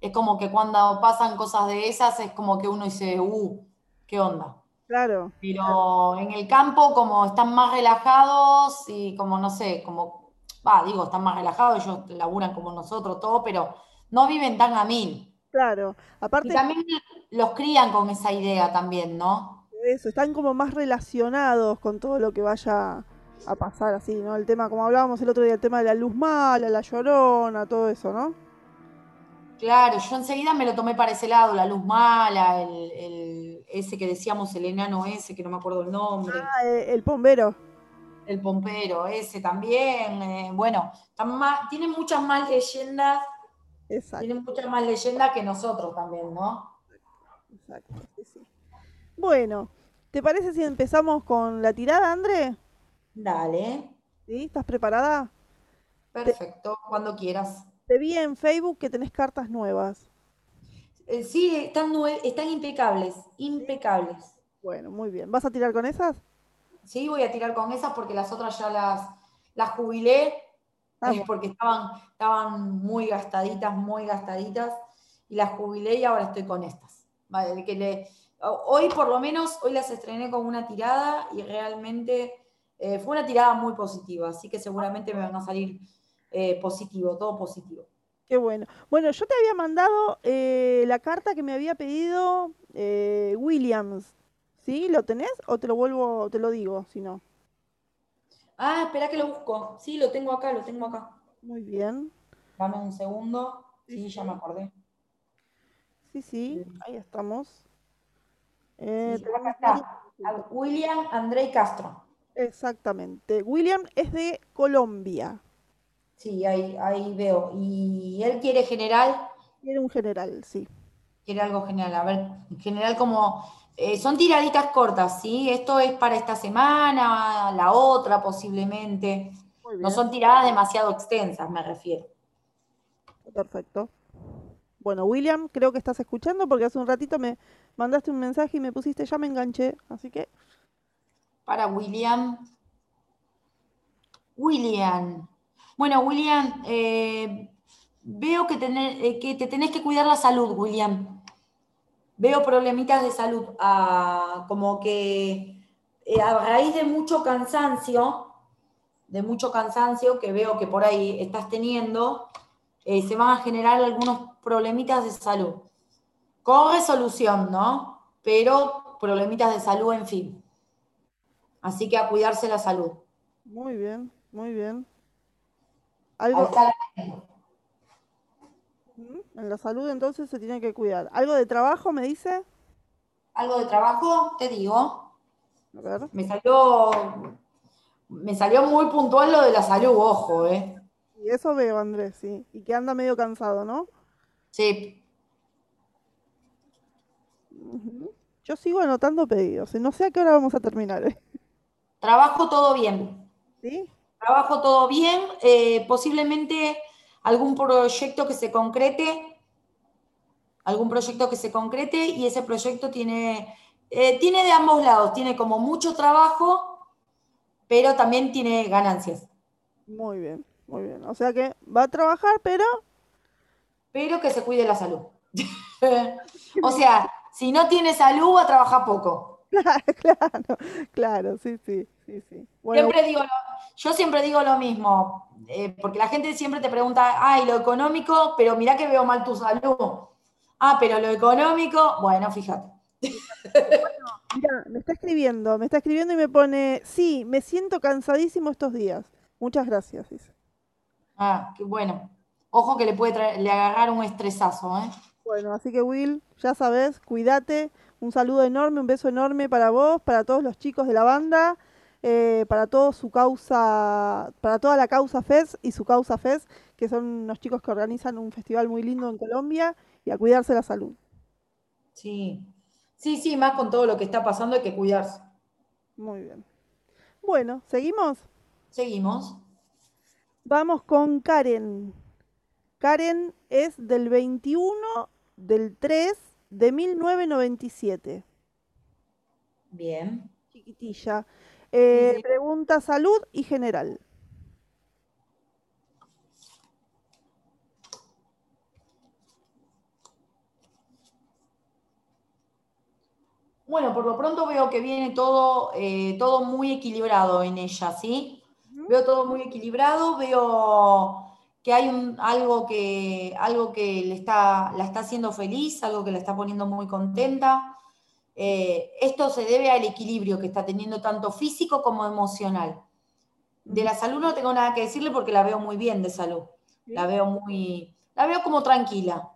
es como que cuando pasan cosas de esas es como que uno dice, uh, ¿qué onda? Claro. Pero en el campo como están más relajados y como no sé, como, va, digo, están más relajados, ellos laburan como nosotros, todo, pero no viven tan a mil. Claro, aparte... Y también los crían con esa idea también, ¿no? Eso, están como más relacionados con todo lo que vaya a pasar así, ¿no? El tema, como hablábamos el otro día, el tema de la luz mala, la llorona, todo eso, ¿no? Claro, yo enseguida me lo tomé para ese lado, la luz mala, el, ese que decíamos, el enano ese, que no me acuerdo el nombre. Ah, eh, el pompero. El pompero, ese también. Eh, bueno, más, tiene muchas más leyendas. Exacto. Tiene muchas más leyendas que nosotros también, ¿no? Exacto, sí, sí. Bueno, ¿Te parece si empezamos con la tirada, André? Dale. ¿Sí? ¿Estás preparada? Perfecto, cuando quieras. Te vi en Facebook que tenés cartas nuevas. Eh, sí, están, están impecables, impecables. Bueno, muy bien. ¿Vas a tirar con esas? Sí, voy a tirar con esas porque las otras ya las, las jubilé, ah, eh, porque estaban, estaban muy gastaditas, muy gastaditas, y las jubilé y ahora estoy con estas. Que le, hoy por lo menos, hoy las estrené con una tirada y realmente eh, fue una tirada muy positiva, así que seguramente me van a salir eh, positivo, todo positivo. Qué bueno. Bueno, yo te había mandado eh, la carta que me había pedido Williams. ¿Sí? ¿Lo tenés? ¿O te lo vuelvo, te lo digo, si no? Ah, espera que lo busco. Sí, lo tengo acá, lo tengo acá. Muy bien. Dame un segundo. Sí, ya me acordé. Sí, sí, ahí estamos. William André Castro. Exactamente. William es de Colombia. Sí, ahí, ahí veo. ¿Y él quiere general? Quiere un general, sí. Quiere algo general. A ver, general como... Eh, son tiraditas cortas, ¿sí? Esto es para esta semana, la otra posiblemente. No son tiradas demasiado extensas, me refiero. Perfecto. Bueno, William, creo que estás escuchando porque hace un ratito me mandaste un mensaje y me pusiste ya me enganché, así que para William. William. Bueno, William, eh, veo que, eh, que, te tenés que cuidar la salud, William. Veo problemitas de salud, ah, como que eh, a raíz de mucho cansancio, de mucho cansancio que veo que por ahí estás teniendo, se van a generar algunos problemitas de salud. Con resolución, ¿no? Pero problemitas de salud, en fin. Así que a cuidarse la salud. Muy bien, muy bien. ¿Algo... En la salud entonces se tiene que cuidar. ¿Algo de trabajo me dice? Algo de trabajo, te digo. A ver. Me salió, me salió muy puntual lo de la salud, ojo, ¿eh? Y eso veo, Andrés, sí. Y que anda medio cansado, ¿no? Sí. Yo sigo anotando pedidos y no sé a qué hora vamos a terminar. ¿eh? Trabajo todo bien. ¿Sí? Trabajo todo bien. Eh, posiblemente algún proyecto que se concrete, algún proyecto que se concrete y ese proyecto tiene, eh, tiene de ambos lados, tiene como mucho trabajo, pero también tiene ganancias. Muy bien, muy bien. O sea que va a trabajar, pero... Pero que se cuide la salud. o sea, si no tiene salud, va a trabajar poco. Claro, claro, sí, sí, sí, sí. siempre digo yo siempre digo lo mismo, eh, porque la gente siempre te pregunta, ay, lo económico, pero mira que veo mal tu salud. Ah, pero lo económico, bueno, fíjate. Bueno, mira, me está escribiendo, me está escribiendo y me pone, sí, me siento cansadísimo estos días. Muchas gracias, dice. Ah, qué bueno. Ojo que le puede traer, le agarrar un estresazo, ¿eh? Bueno, así que Will, ya sabes, cuídate, un saludo enorme, un beso enorme para vos, para todos los chicos de la banda, eh, para todo su causa, para toda la causa FES y su causa FES, que son unos chicos que organizan un festival muy lindo en Colombia, y a cuidarse la salud. Sí, sí, sí, más con todo lo que está pasando hay que cuidarse. Muy bien. Bueno, ¿seguimos? Seguimos. Vamos con Karen. Karen es del 21 del 3 de 1997. Bien. Chiquitilla. Eh, pregunta salud y general. Bueno, por lo pronto veo que viene todo, eh, todo muy equilibrado en ella, ¿sí? Veo todo muy equilibrado, veo que hay un, algo, que, algo que le está, la está haciendo feliz, algo que la está poniendo muy contenta. Eh, esto se debe al equilibrio que está teniendo tanto físico como emocional. De la salud no tengo nada que decirle porque la veo muy bien de salud. La veo muy, la veo como tranquila,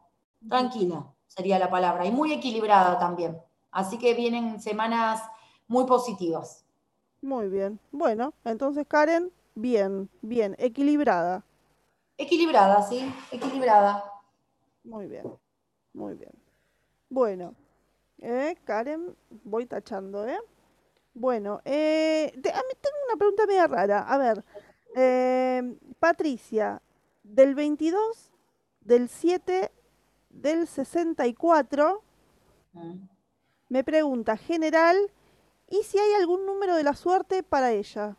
tranquila sería la palabra, y muy equilibrada también. Así que vienen semanas muy positivas. Muy bien. Bueno, entonces Karen, bien, bien, equilibrada. Equilibrada, sí, equilibrada. Muy bien, muy bien. Bueno, eh, Karen, voy tachando, ¿eh? Bueno, eh, te- a mí tengo una pregunta media rara. A ver, eh, Patricia, del 22, del 7, del 64, Mm. me pregunta general, ¿y si hay algún número de la suerte para ella?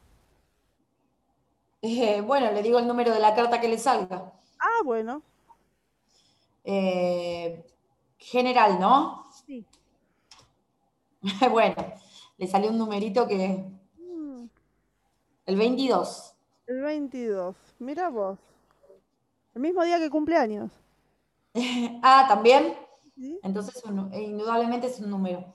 Eh, bueno, le digo el número de la carta que le salga. Ah, bueno, Eh, general, ¿no? sí. Bueno, le salió un numerito que... Mm, El 22. el 22, mira vos. El mismo día que cumpleaños. Ah, ¿también? ¿sí? Entonces, un- eh, indudablemente es un número.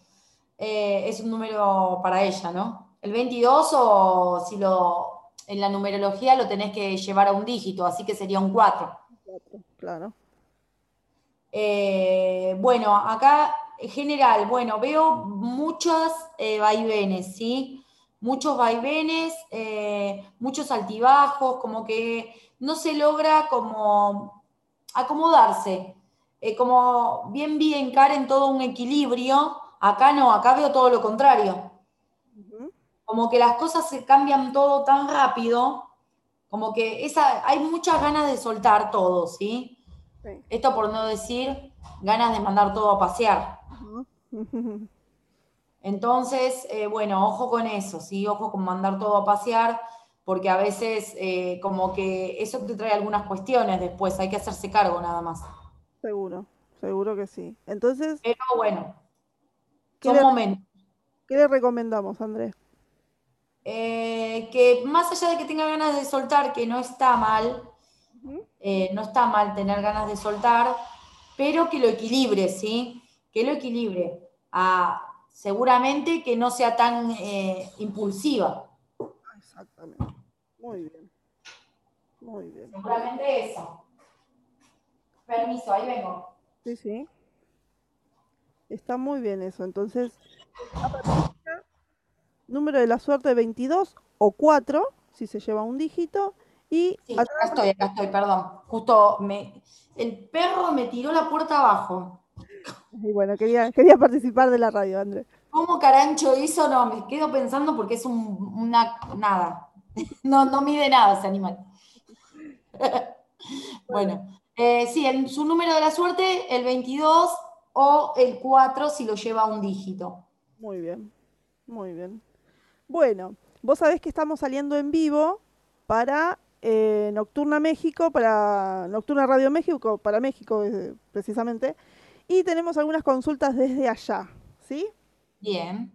Eh, es un número para ella, ¿no? El 22 o si lo... En la numerología lo tenés que llevar a un dígito, así que sería un 4. Cuatro, Claro. Eh, bueno, acá en general, bueno, veo muchos eh, vaivenes, ¿sí? Muchos vaivenes, eh, muchos altibajos, como que no se logra como acomodarse, como bien bien en todo un equilibrio, acá no, acá veo todo lo contrario, como que las cosas se cambian todo tan rápido, como que esa, hay muchas ganas de soltar todo, ¿sí? sí. Esto por no decir ganas de mandar todo a pasear. Entonces, eh, bueno, ojo con eso, ¿sí? Ojo con mandar todo a pasear, porque a veces eh, como que eso te trae algunas cuestiones después, hay que hacerse cargo nada más. Seguro, seguro que sí. Entonces, Pero bueno, ¿Qué son momentos. ¿qué le recomendamos, Andrés? Eh, que más allá de que tenga ganas de soltar, que no está mal, eh, no está mal tener ganas de soltar, pero que lo equilibre, ¿sí? Que lo equilibre. Ah, seguramente que no sea tan eh, impulsiva. Exactamente. Muy bien. Muy bien. Seguramente eso. Permiso, ahí vengo. Sí, sí. Está muy bien eso. Entonces, a número de la suerte 22 o 4, si se lleva un dígito. Y Sí, acá estoy, acá estoy, perdón. Justo me, el perro me tiró la puerta abajo. y bueno, quería, quería participar de la radio, Andrés. ¿Cómo carancho hizo? No, me quedo pensando porque es un, una nada. No, no mide nada ese animal. Bueno, eh, sí, el- su número de la suerte, el 22 o el 4 si lo lleva un dígito. Muy bien, muy bien. Bueno, vos sabés que estamos saliendo en vivo para eh, Nocturna México, para Nocturna Radio México, para México eh, precisamente, y tenemos algunas consultas desde allá, ¿sí? Bien.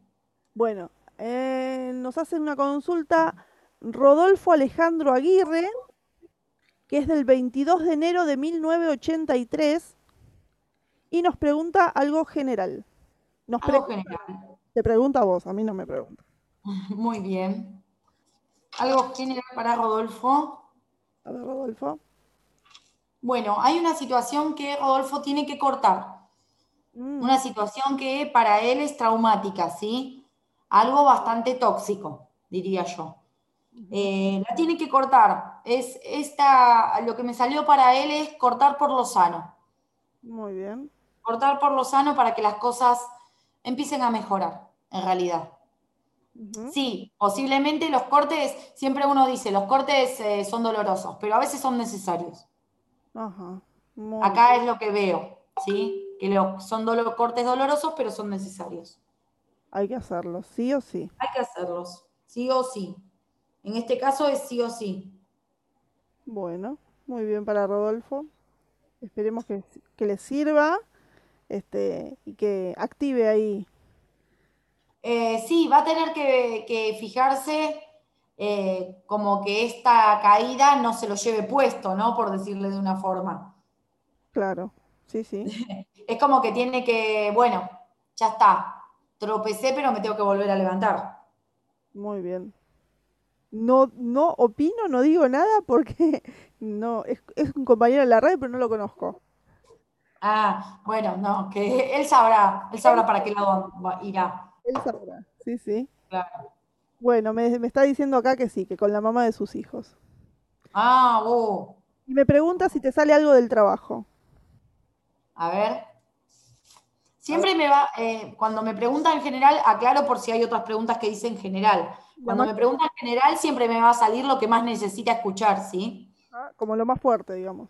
Bueno, eh, nos hacen una consulta Rodolfo Alejandro Aguirre, que es del 22 de enero de 1983, y nos pregunta algo general. Nos Algo pre- general. te pregunta a vos, a mí no me pregunta. Muy bien. Algo general para Rodolfo. A ver, Rodolfo. Bueno, hay una situación que Rodolfo tiene que cortar. Mm, Una situación que para él es traumática, ¿sí? Algo bastante tóxico, diría yo. Eh, la tiene que cortar. Es esta, lo que me salió para él es cortar por lo sano. Muy bien. Cortar por lo sano para que las cosas empiecen a mejorar, en realidad. Sí, posiblemente los cortes, siempre uno dice, los cortes eh, son dolorosos, pero a veces son necesarios. Ajá. Acá es lo que veo, ¿sí? Que lo- son dolo- cortes dolorosos, pero son necesarios. Hay que hacerlo, sí o sí. Hay que hacerlos, sí o sí. En este caso es sí o sí. Bueno, muy bien para Rodolfo. Esperemos que, que le sirva este, y que active ahí. Eh, sí, va a tener que, que fijarse eh, como que esta caída no se lo lleve puesto, ¿no? Por decirle de una forma. Claro, sí, sí. Es como que tiene que, bueno, ya está, tropecé, pero me tengo que volver a levantar. Muy bien. No, no opino, no digo nada porque no es, es un compañero de la red, pero no lo conozco. Ah, bueno, no, que él sabrá, él sabrá para qué lado irá. Él sabrá. Sí, sí. Claro. Bueno, me, me está diciendo acá que sí, que con la mamá de sus hijos. Ah, uh, Y me pregunta si te sale algo del trabajo. a ver. Siempre me va, eh, cuando me preguntan en general, aclaro por si hay otras preguntas que dicen general. Cuando me preguntan en general, siempre me va a salir lo que más necesita escuchar, ¿sí? Ah, como lo más fuerte, digamos.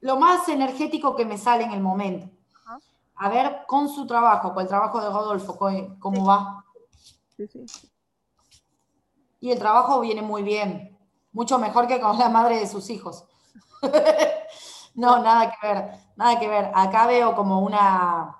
Lo más energético que me sale en el momento. A ver, con su trabajo, con el trabajo de Rodolfo, ¿cómo va? Sí, sí. Y el trabajo viene muy bien, mucho mejor que con la madre de sus hijos. no, nada que ver, nada que ver. Acá veo como una,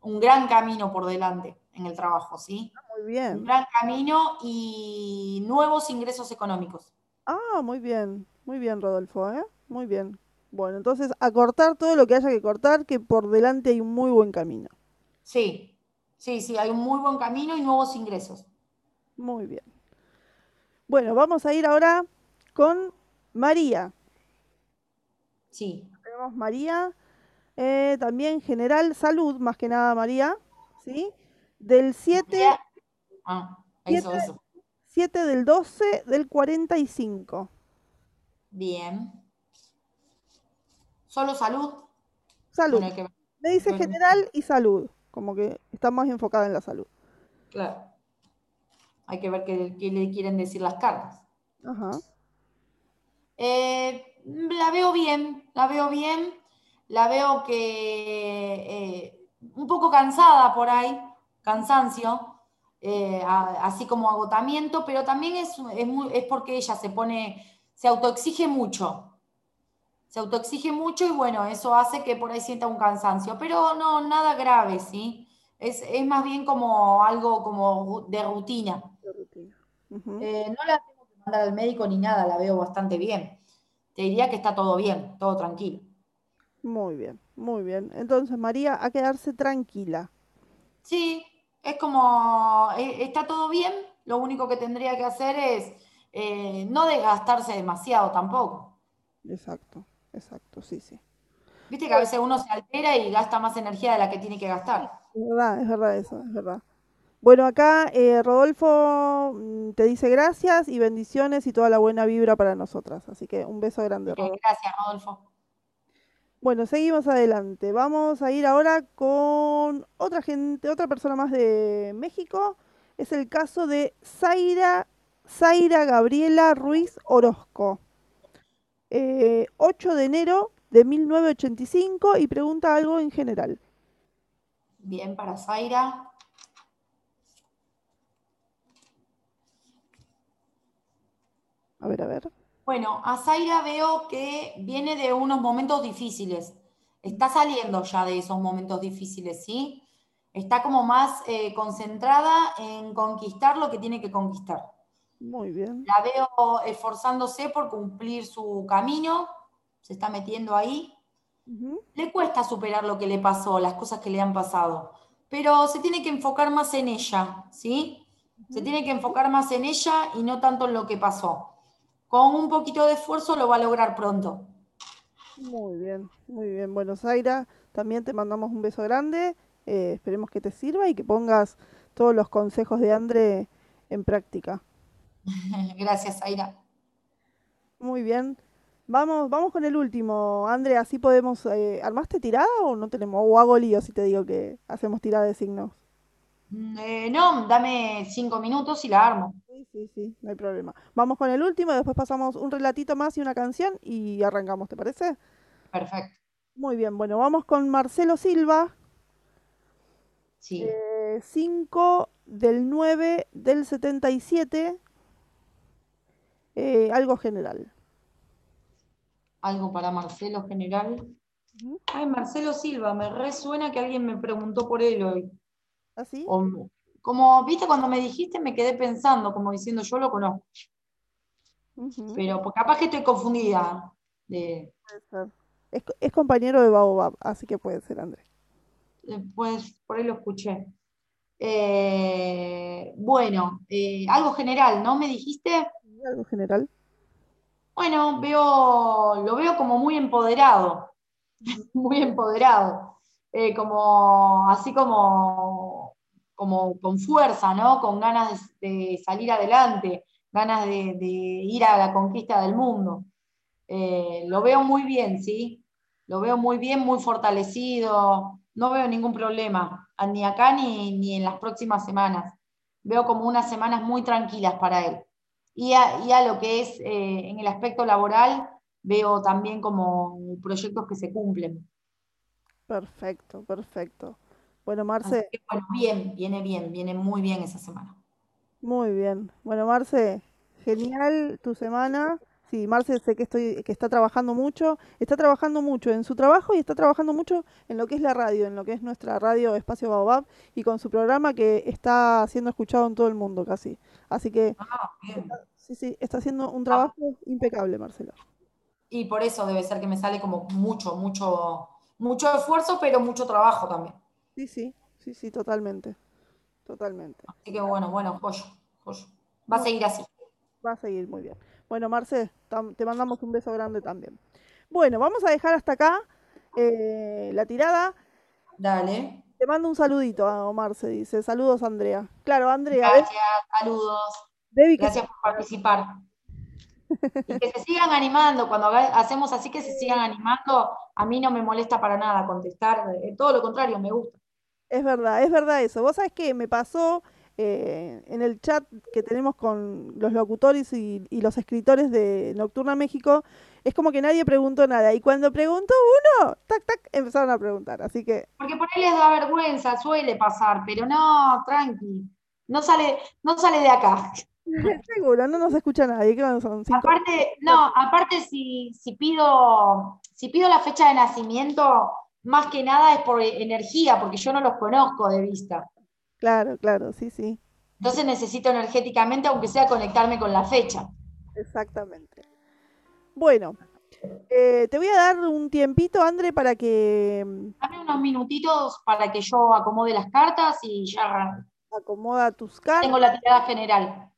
un gran camino por delante en el trabajo, ¿sí? Ah, muy bien. Un gran camino y nuevos ingresos económicos. Ah, muy bien, muy bien, Rodolfo, ¿eh? Muy bien. Bueno, entonces a cortar todo lo que haya que cortar, que por delante hay un muy buen camino. Sí, sí, sí, hay un muy buen camino y nuevos ingresos. Muy bien. Bueno, vamos a ir ahora con María. Sí. Tenemos María, eh, también general salud, más que nada María, ¿sí? Del 7... Ah, eso, eso. 7 del 12 del 45. Bien. ¿Solo salud? Salud. Me dice general y salud, como que está más enfocada en la salud. Claro. Hay que ver qué, le quieren decir las cartas. Ajá. Eh, la veo bien, la veo bien. La veo que eh, un poco cansada por ahí, cansancio, eh, así como agotamiento, pero también es, es porque ella se pone, se autoexige mucho se autoexige mucho y bueno, eso hace que por ahí sienta un cansancio, pero no, nada grave, ¿sí? Es, más bien como algo como de rutina. Eh, no la tengo que mandar al médico ni nada, la veo bastante bien. Te diría que está todo bien, todo tranquilo. Muy bien, muy bien. Entonces, María, a quedarse tranquila. Sí, es como, eh, está todo bien, lo único que tendría que hacer es eh, no desgastarse demasiado tampoco. Exacto exacto, sí, sí. Viste que a veces uno se altera y gasta más energía de la que tiene que gastar. Es verdad, es verdad eso, es verdad. Bueno, acá eh, Rodolfo mm, te dice gracias y bendiciones y toda la buena vibra para nosotras. Así que un beso grande, Rodolfo. Gracias, Rodolfo. Bueno, seguimos adelante. Vamos a ir ahora con otra gente, otra persona más de México. Es el caso de Zaira, Zaira Gabriela Ruiz Orozco. 8 eh, de enero de 1985 y pregunta algo en general. Bien, para Zaira. A ver, a ver. Bueno, a Zaira veo que viene de unos momentos difíciles. Está saliendo ya de esos momentos difíciles, ¿sí? Está como más eh, concentrada en conquistar lo que tiene que conquistar. Muy bien. La veo esforzándose por cumplir su camino, se está metiendo ahí. Le cuesta superar lo que le pasó, las cosas que le han pasado, pero se tiene que enfocar más en ella, ¿sí? Se tiene que enfocar más en ella y no tanto en lo que pasó. Con un poquito de esfuerzo lo va a lograr pronto. Muy bien, muy bien. Bueno, Zaira, también te mandamos un beso grande. Eh, esperemos que te sirva y que pongas todos los consejos de André en práctica. Gracias, Aira. Muy bien. Vamos, vamos con el último, Andrea, así podemos... Eh, ¿Armaste tirada o no tenemos? O hago lío si te digo que hacemos tirada de signos. Mm, eh, no, dame cinco minutos y la armo. Sí, sí, sí, no hay problema. Vamos con el último, después pasamos un relatito más y una canción y arrancamos, ¿te parece? Perfecto. Muy bien, bueno, vamos con Marcelo Silva. Sí. 5 eh, del 9 del 77 eh, algo general. Algo para Marcelo general. Ay, Marcelo Silva, me resuena que alguien me preguntó por él hoy. ¿Así? ¿Ah, como, viste, cuando me dijiste me quedé pensando, como diciendo, yo lo conozco. Pero pues, capaz que estoy confundida. De... Es, es, compañero de Baobab, así que puede ser Andrés. Eh, pues por ahí lo escuché. Eh, bueno, algo general, ¿no? ¿Me dijiste? Algo general? Bueno, veo, lo veo como muy empoderado, muy empoderado, eh, como, así como, como con fuerza, ¿no? Con ganas de, salir adelante, ganas de, ir a la conquista del mundo. Eh, lo veo muy bien, ¿sí? Lo veo muy bien, muy fortalecido, no veo ningún problema, ni acá ni, ni en las próximas semanas. Veo como unas semanas muy tranquilas para él. Y a, lo que es eh, en el aspecto laboral, veo también como proyectos que se cumplen. Perfecto, perfecto. Bueno, Marce. bueno, bien, viene bien, viene muy bien esa semana. Muy bien. Bueno, Marce, genial tu semana. Sí, Marce sé que estoy, que está trabajando mucho, está trabajando mucho en su trabajo y está trabajando mucho en lo que es la radio, en lo que es nuestra radio Espacio Baobab y con su programa que está siendo escuchado en todo el mundo casi. Así que ah, sí, sí, está haciendo un trabajo impecable, Marcelo. Y por eso debe ser que me sale como mucho, mucho, mucho esfuerzo, pero mucho trabajo también. Sí, sí, sí, sí, totalmente. Totalmente. Así que bueno, bueno, joyo, Va a seguir así. Va a seguir muy bien. Bueno, Marce, te mandamos un beso grande también. Bueno, vamos a dejar hasta acá eh, la tirada. Dale. Te mando un saludito a Marce, dice. Saludos, Andrea. Claro, Andrea. Gracias, saludos. Gracias por participar. y que se sigan animando, cuando hacemos así que se sigan animando, a mí no me molesta para nada contestar, eh, todo lo contrario, me gusta. Es verdad, es verdad eso. Vos sabés que me pasó eh, en el chat que tenemos con los locutores y, los escritores de Nocturna México, es como que nadie preguntó nada. Y cuando preguntó uno, tac, tac, empezaron a preguntar. Así que. Porque por ahí les da vergüenza, suele pasar, pero no, tranqui. No sale, no sale de acá. Seguro, no nos escucha nadie. son? Aparte, no, aparte si, si pido, si pido la fecha de nacimiento, más que nada es por energía, porque yo no los conozco de vista. Claro, claro, sí, sí. Entonces necesito energéticamente, aunque sea conectarme con la fecha. Exactamente. Bueno, eh, te voy a dar un tiempito, André, para que... Dame unos minutitos para que yo acomode las cartas y ya... Acomoda tus cartas. Tengo la tirada general.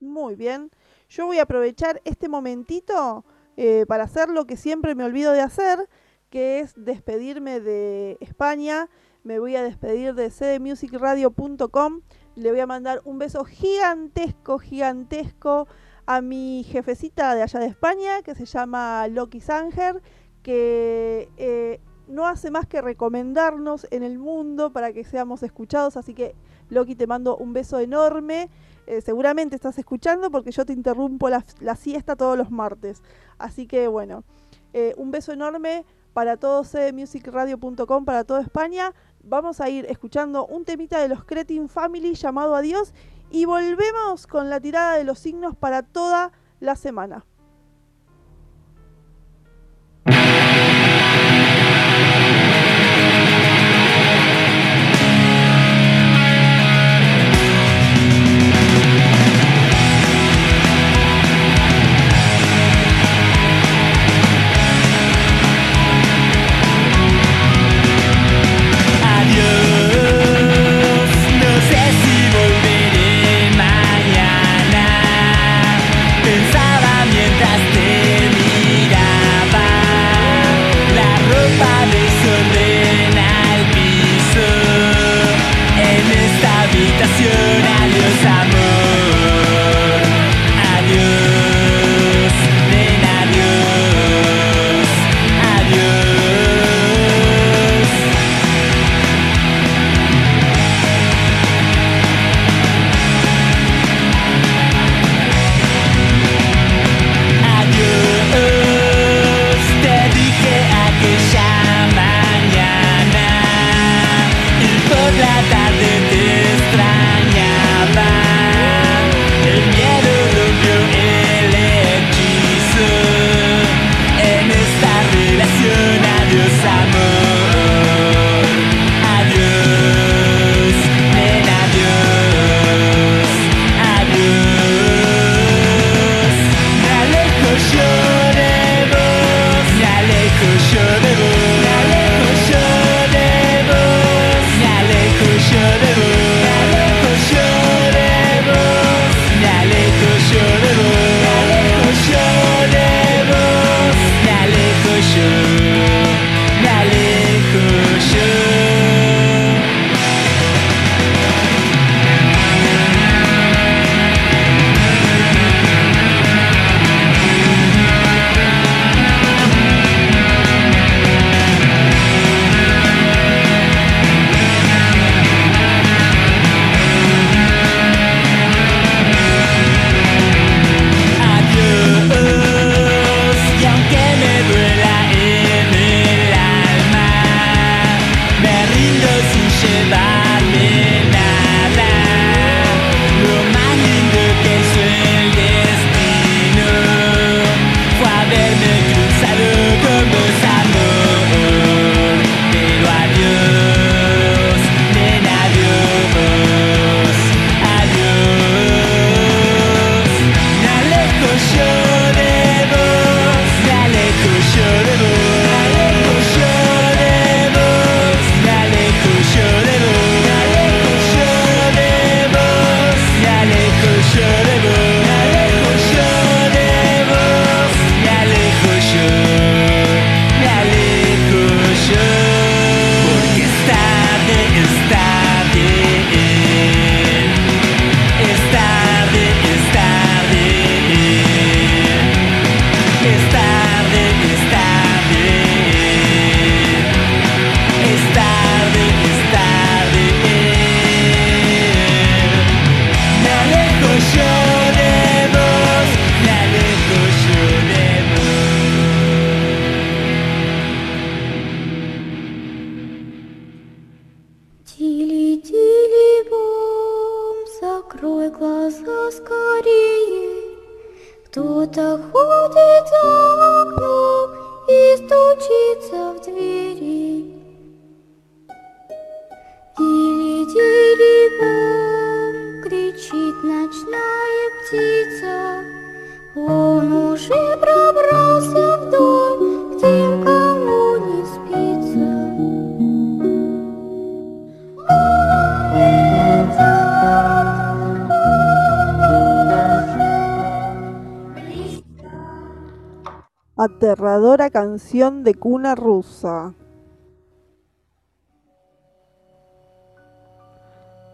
Muy bien. Yo voy a aprovechar este momentito eh, para hacer lo que siempre me olvido de hacer, que es despedirme de España me voy a despedir de cdmusicradio.com. Le voy a mandar un beso gigantesco, gigantesco a mi jefecita de allá de España, que se llama Loki Sanger, que eh, no hace más que recomendarnos en el mundo para que seamos escuchados. Así que, Loki, te mando un beso enorme. Eh, seguramente estás escuchando porque yo te interrumpo la, siesta todos los martes. Así que, bueno, eh, un beso enorme para todos cdmusicradio.com, para toda España vamos a ir escuchando un temita de los Cretin Family llamado Adiós y volvemos con la tirada de los signos para toda la semana. Canción de cuna rusa.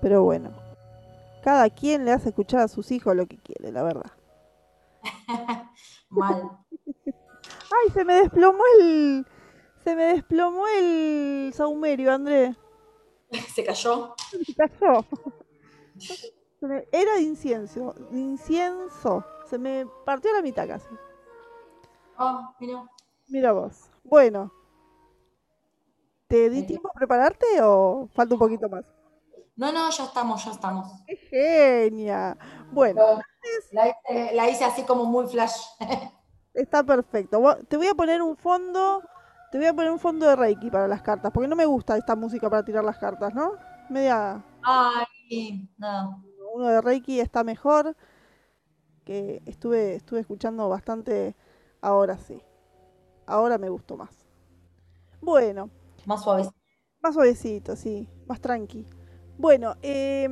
Pero bueno, cada quien le hace escuchar a sus hijos lo que quiere, la verdad. Mal. Ay, se me desplomó el. Se me desplomó el saumerio, André. ¿Se cayó? Se cayó. Era de incienso. Incienso. Se me partió la mitad casi. Ah, mira. Mira vos. Bueno. ¿Te di Bien. tiempo a prepararte o falta un poquito más? No, no, ya estamos, ya estamos. ¡Qué genia! Bueno, La hice, la hice así como muy flash. está perfecto. Te voy a poner un fondo. Te voy a poner un fondo de Reiki para las cartas, porque no me gusta esta música para tirar las cartas, ¿no? Media. Ay, no. Uno de Reiki está mejor. Que estuve, estuve escuchando bastante. Ahora sí. Ahora me gustó más. Bueno, Más suave. más suavecito, sí. Más tranqui. Bueno, eh,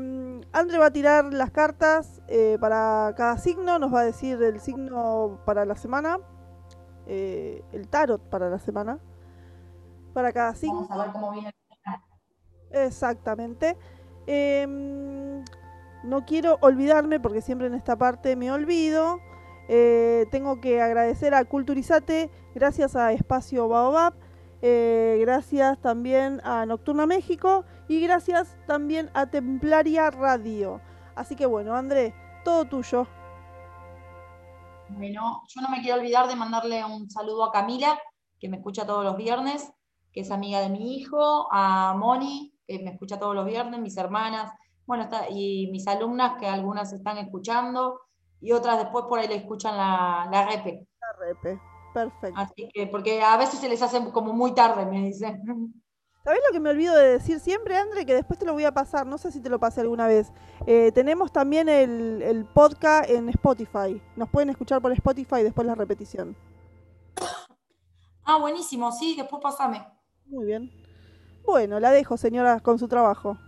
Andre va a tirar las cartas eh, para cada signo. Nos va a decir el signo para la semana. eh, el tarot para la semana. Para cada signo. Vamos a ver cómo viene. Exactamente. Em, no quiero olvidarme, porque siempre en esta parte me olvido. Eh, tengo que agradecer a Culturizate, gracias a Espacio Baobab, eh, gracias también a Nocturna México y gracias también a Templaria Radio. Así que bueno, André, todo tuyo. Bueno, yo no me quiero olvidar de mandarle un saludo a Camila, que me escucha todos los viernes, que es amiga de mi hijo, a Moni, que me escucha todos los viernes, mis hermanas, bueno, y mis alumnas, que algunas están escuchando, y otras después por ahí le escuchan la, la repe. La repe. Perfecto. Así que, porque a veces se les hace como muy tarde, me dicen. ¿Sabés lo que me olvido de decir siempre, André? Que después te lo voy a pasar, no sé si te lo pasé alguna vez. Eh, tenemos también el, el podcast en Spotify. Nos pueden escuchar por Spotify después la repetición. Ah, buenísimo, sí, después pasame. Muy bien. Bueno, la dejo, señora, con su trabajo.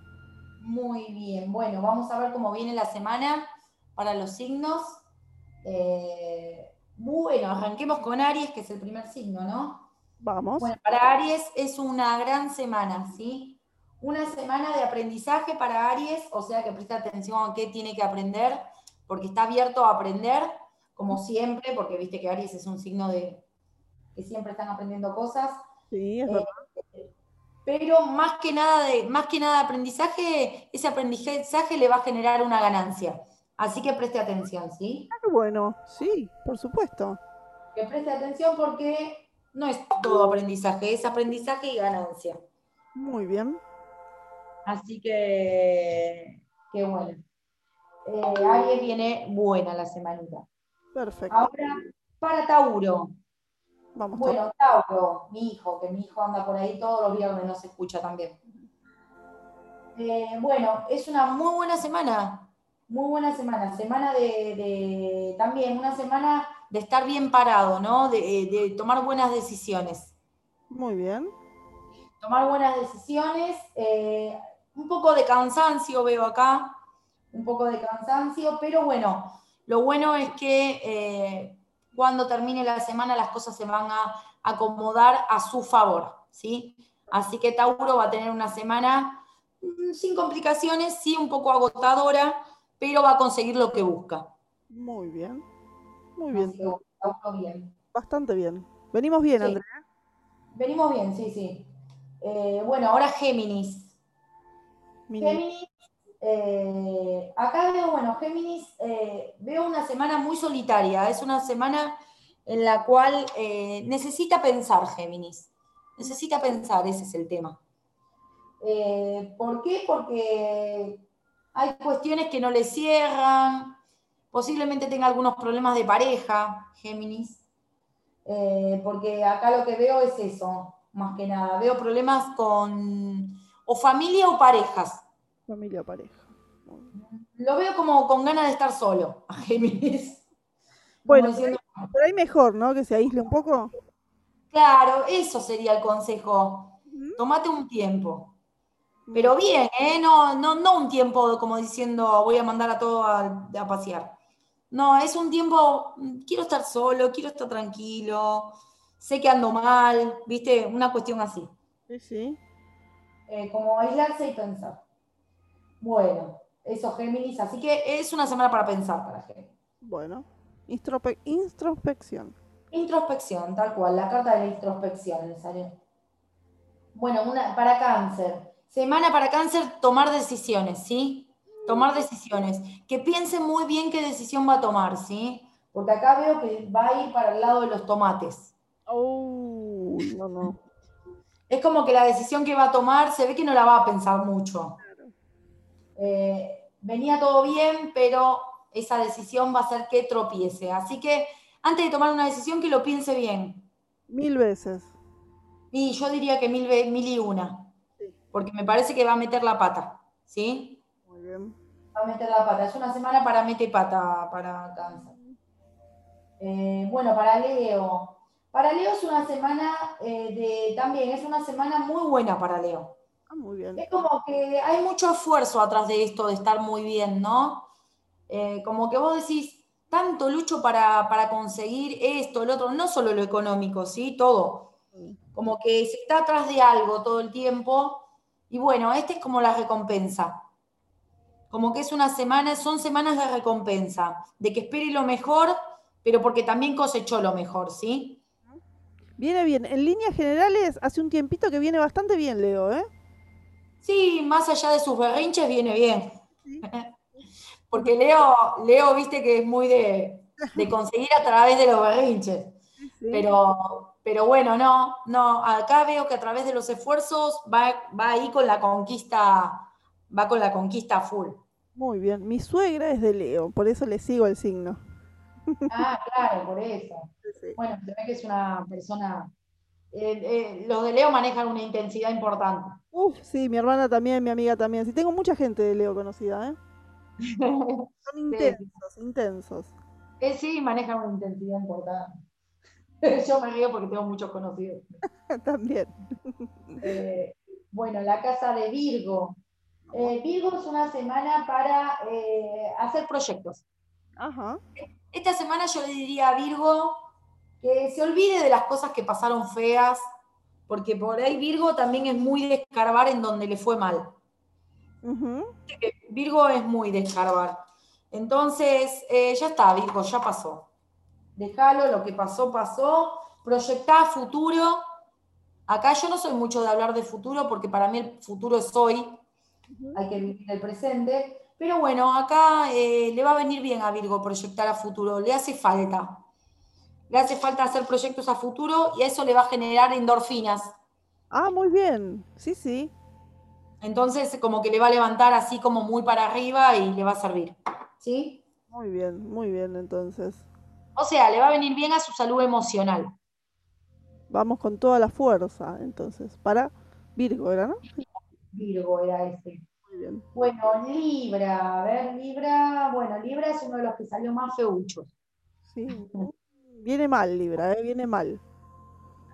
Muy bien, bueno, vamos a ver cómo viene la semana para los signos. Eh, bueno, arranquemos con Aries, que es el primer signo, ¿no? Vamos. Bueno, para Aries es una gran semana, ¿sí? Una semana de aprendizaje para Aries, o sea que presta atención a qué tiene que aprender, porque está abierto a aprender, como siempre, porque viste que Aries es un signo de que siempre están aprendiendo cosas. Sí, es Eh, pero más que nada de, más que nada de aprendizaje, ese aprendizaje le va a generar una ganancia. Así que preste atención, ¿sí? Ah, qué bueno, sí, por supuesto. Que preste atención porque no es todo aprendizaje, es aprendizaje y ganancia. Muy bien. Así que, qué bueno. Eh, Aries viene buena la semanita. Perfecto. Ahora, para Tauro. Vamos. Bueno, Tauro, mi hijo, que mi hijo anda por ahí todos los viernes, nos escucha también. Eh, bueno, es una muy buena semana, muy buena semana, semana de, de- también una semana de estar bien parado, ¿no? De, de tomar buenas decisiones. Muy bien. Tomar buenas decisiones, eh, un poco de cansancio veo acá, un poco de cansancio, pero bueno, lo bueno es que eh, cuando termine la semana las cosas se van a acomodar a su favor, ¿sí? Así que Tauro va a tener una semana mm, sin complicaciones, sí un poco agotadora, pero va a conseguir lo que busca. Muy bien. Muy bien. Bien. Bastante bien. Venimos bien, Sí. André. Venimos bien, sí, sí. Eh, bueno, ahora Géminis. Mini- Géminis, eh, acá veo, bueno, Géminis, eh, veo una semana muy solitaria, es una semana en la cual necesita pensar Géminis, necesita pensar, ese es el tema. ¿Por qué? Porque hay cuestiones que no le cierran, posiblemente tenga algunos problemas de pareja, Géminis, eh, porque acá lo que veo es eso, más que nada, veo problemas con o familia o parejas. Familia, pareja. Lo veo como con ganas de estar solo, a Géminis. Bueno, diciendo, Por ahí mejor, ¿no? Que se aísle un poco. claro, eso sería el consejo. Tómate un tiempo. Pero bien, ¿eh? No, no, no un tiempo como diciendo voy a mandar a todo a, a pasear. No, es un tiempo, quiero estar solo, quiero estar tranquilo, sé que ando mal, ¿viste? Una cuestión así. Sí, sí. Eh, como aislarse y pensar. Bueno, eso, Géminis. Así que es una semana para pensar para Géminis. Bueno, Instrope- introspección. Introspección, tal cual, la carta de la introspección le salió. Bueno, una, para cáncer. Semana para cáncer, tomar decisiones, ¿sí? Tomar decisiones. Que piense muy bien qué decisión va a tomar, ¿sí? Porque acá veo que va a ir para el lado de los tomates. Oh, no, no. Es como que la decisión que va a tomar se ve que no la va a pensar mucho. Eh, venía todo bien, pero esa decisión va a hacer que tropiece. Así que antes de tomar una decisión, que lo piense bien. Mil veces. Y yo diría que mil, mil y una. Porque me parece que va a meter la pata. ¿Sí? Muy bien. Va a meter la pata. Es una semana para mete pata para cáncer. Eh, bueno, para Leo. Para Leo es una semana eh, de. También es una semana muy buena para Leo. Ah, muy bien. Es como que hay mucho esfuerzo atrás de esto de estar muy bien, ¿no? Eh, como que vos decís, tanto lucho para, para conseguir esto, el otro, no solo lo económico, ¿sí? Todo. Como que se está atrás de algo todo el tiempo. Y bueno, esta es como la recompensa. Como que es una semana, son semanas de recompensa, de que espere lo mejor, pero porque también cosechó lo mejor, ¿sí? Viene bien. En líneas generales, hace un tiempito que viene bastante bien, Leo, ¿eh? Sí, más allá de sus berrinches, viene bien. Porque Leo, Leo, viste que es muy de, de conseguir a través de los berrinches. Sí. Pero, pero bueno, no, no, acá veo que a través de los esfuerzos va, va ahí con la conquista, va con la conquista full. Muy bien. Mi suegra es de Leo, por eso le sigo el signo. Ah, claro, por eso. Sí. Bueno, se ve que es una persona. eh, eh, los de Leo manejan una intensidad importante. Uf, sí, mi hermana también, mi amiga también. Sí, tengo mucha gente de Leo conocida, ¿eh? Son intensos, intensos. Eh, sí, manejan una intensidad importante. Yo me río porque tengo muchos conocidos. También. Eh, bueno, la casa de Virgo. Eh, Virgo es una semana para eh, hacer proyectos. Ajá. Esta semana yo le diría a Virgo que se olvide de las cosas que pasaron feas, porque por ahí Virgo también es muy de escarbar en donde le fue mal. Virgo es muy de escarbar. Entonces, eh, ya está, Virgo, ya pasó. Déjalo, lo que pasó, pasó. Proyectá a futuro. Acá yo no soy mucho de hablar de futuro porque para mí el futuro es hoy. Hay que vivir el presente. Pero bueno, acá eh, le va a venir bien a Virgo proyectar a futuro. Le hace falta. Le hace falta hacer proyectos a futuro y eso le va a generar endorfinas. Ah, muy bien. Sí, sí. Entonces, como que le va a levantar así como muy para arriba y le va a servir. ¿Sí? Muy bien, muy bien, entonces. O sea, le va a venir bien a su salud emocional. Vamos con toda la fuerza, entonces. Para Virgo, ¿era, no? Virgo era ese. Muy bien. Bueno, Libra, a ver, Libra, bueno, Libra es uno de los que salió más feuchos. Sí. Viene mal, Libra, ¿eh? Viene mal.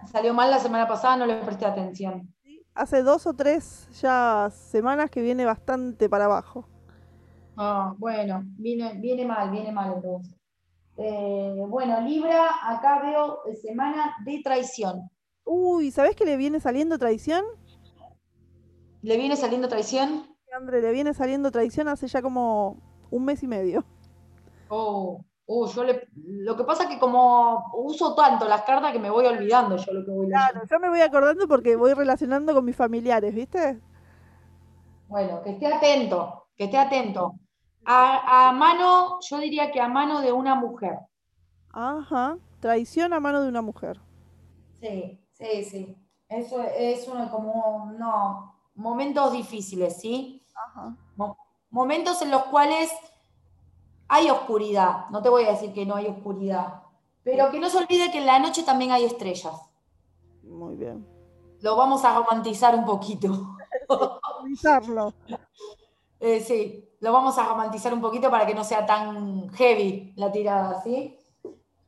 Salió mal la semana pasada, no le presté atención. Hace dos o tres ya semanas que viene bastante para abajo. Ah, bueno, viene, viene mal, viene mal entonces. Eh, bueno, Libra, acá veo eh, semana de traición. Uy, ¿sabés que le viene saliendo traición? ¿Le viene saliendo traición? André, le viene saliendo traición hace ya como un mes y medio. Oh, oh, yo le, lo que pasa es que como uso tanto las cartas que me voy olvidando yo lo que voy leyendo. Claro, yo me voy acordando porque voy relacionando con mis familiares, ¿viste? Bueno, que esté atento, que esté atento. A, a mano, yo diría que a mano de una mujer. Ajá. Traición a mano de una mujer. Sí, sí, sí. Eso es uno como, no, momentos difíciles, ¿sí? Ajá. Mo- momentos en los cuales hay oscuridad. No te voy a decir que no hay oscuridad, pero que no se olvide que en la noche también hay estrellas. Muy bien. Lo vamos a romantizar un poquito. Revisarlo. Eh, sí, lo vamos a romantizar un poquito para que no sea tan heavy la tirada, ¿sí?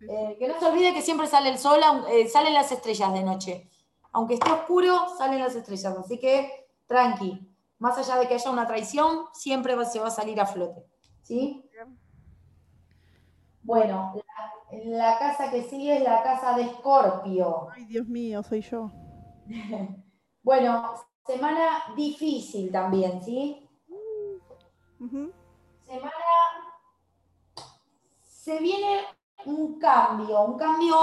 Eh, que no se olvide que siempre sale el sol, eh, salen las estrellas de noche. Aunque esté oscuro, salen las estrellas. Así que tranqui. Más allá de que haya una traición, siempre va- se va a salir a flote. ¿Sí? Bueno, la, la casa que sigue es la casa de Escorpio. Ay, Dios mío, soy yo. Bueno, semana difícil también, ¿sí? Semana. Se viene un cambio, un cambio,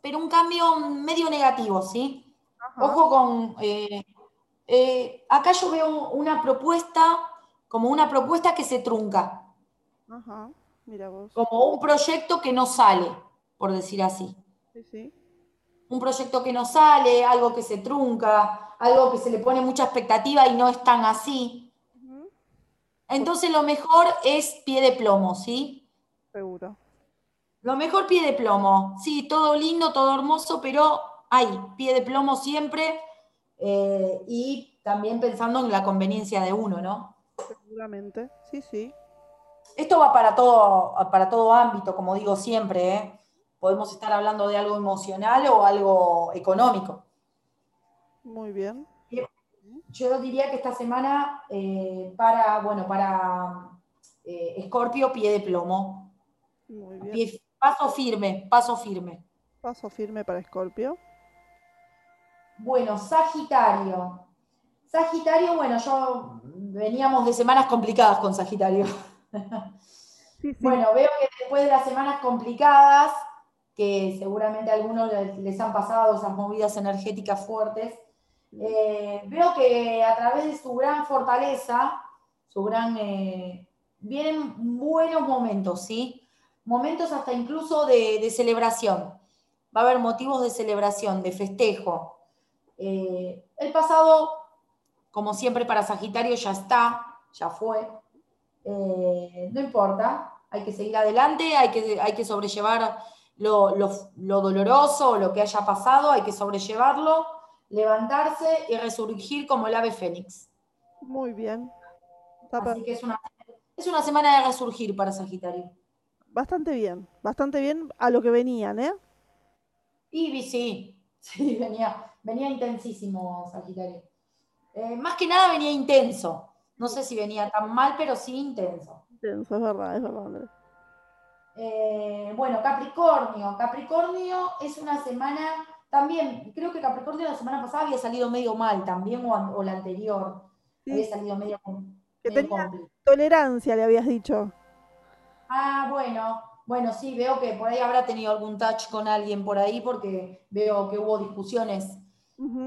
pero un cambio medio negativo, ¿sí? Ojo con. eh, eh, acá yo veo una propuesta, como una propuesta que se trunca, Ajá. Mira vos. como un proyecto que no sale, por decir así. Sí, sí. un proyecto que no sale, algo que se trunca, algo que se le pone mucha expectativa y no es tan así. Entonces lo mejor es pie de plomo, ¿sí? Seguro. Lo mejor pie de plomo. Sí, todo lindo, todo hermoso, pero hay pie de plomo siempre eh, y también pensando en la conveniencia de uno, ¿no? Seguramente. Sí, sí. Esto va para todo, para todo ámbito, como digo siempre, ¿eh? Podemos estar hablando de algo emocional o algo económico. Muy bien. Yo diría que esta semana eh, para, bueno, para eh, Escorpio, pie de plomo. Muy bien. Pie- paso firme, paso firme. Paso firme para Escorpio. Bueno, Sagitario. Sagitario, bueno, yo veníamos de semanas complicadas con Sagitario. Sí, sí. Bueno, veo que después de las semanas complicadas, que seguramente a algunos les han pasado esas movidas energéticas fuertes, eh, veo que a través de su gran fortaleza, su gran, eh, vienen buenos momentos, ¿sí? Momentos hasta incluso de, celebración. Va a haber motivos de celebración, de festejo. Eh, el pasado, como siempre para Sagitario, ya está, ya fue. Eh, no importa, hay que seguir adelante, hay que, hay que sobrellevar lo, lo- lo doloroso, lo que haya pasado, hay que sobrellevarlo, levantarse y resurgir como el ave fénix. Muy bien. Así que es una, es una semana de resurgir para Sagitario. bastante bien. Bastante bien a lo que venían, ¿eh? Y sí, sí, venía, venía intensísimo Sagitario. Eh, más que nada venía intenso. No sé si venía tan mal, pero sí intenso. Intenso, es verdad, es verdad. Eh, bueno, Capricornio. Capricornio es una semana, también, creo que Capricornio la semana pasada había salido medio mal también, o, la anterior. Sí. Había salido medio, Que medio tenía- compli. Tolerancia, le habías dicho. Ah, bueno, bueno, sí, veo que por ahí habrá tenido algún touch con alguien por ahí, porque veo que hubo discusiones.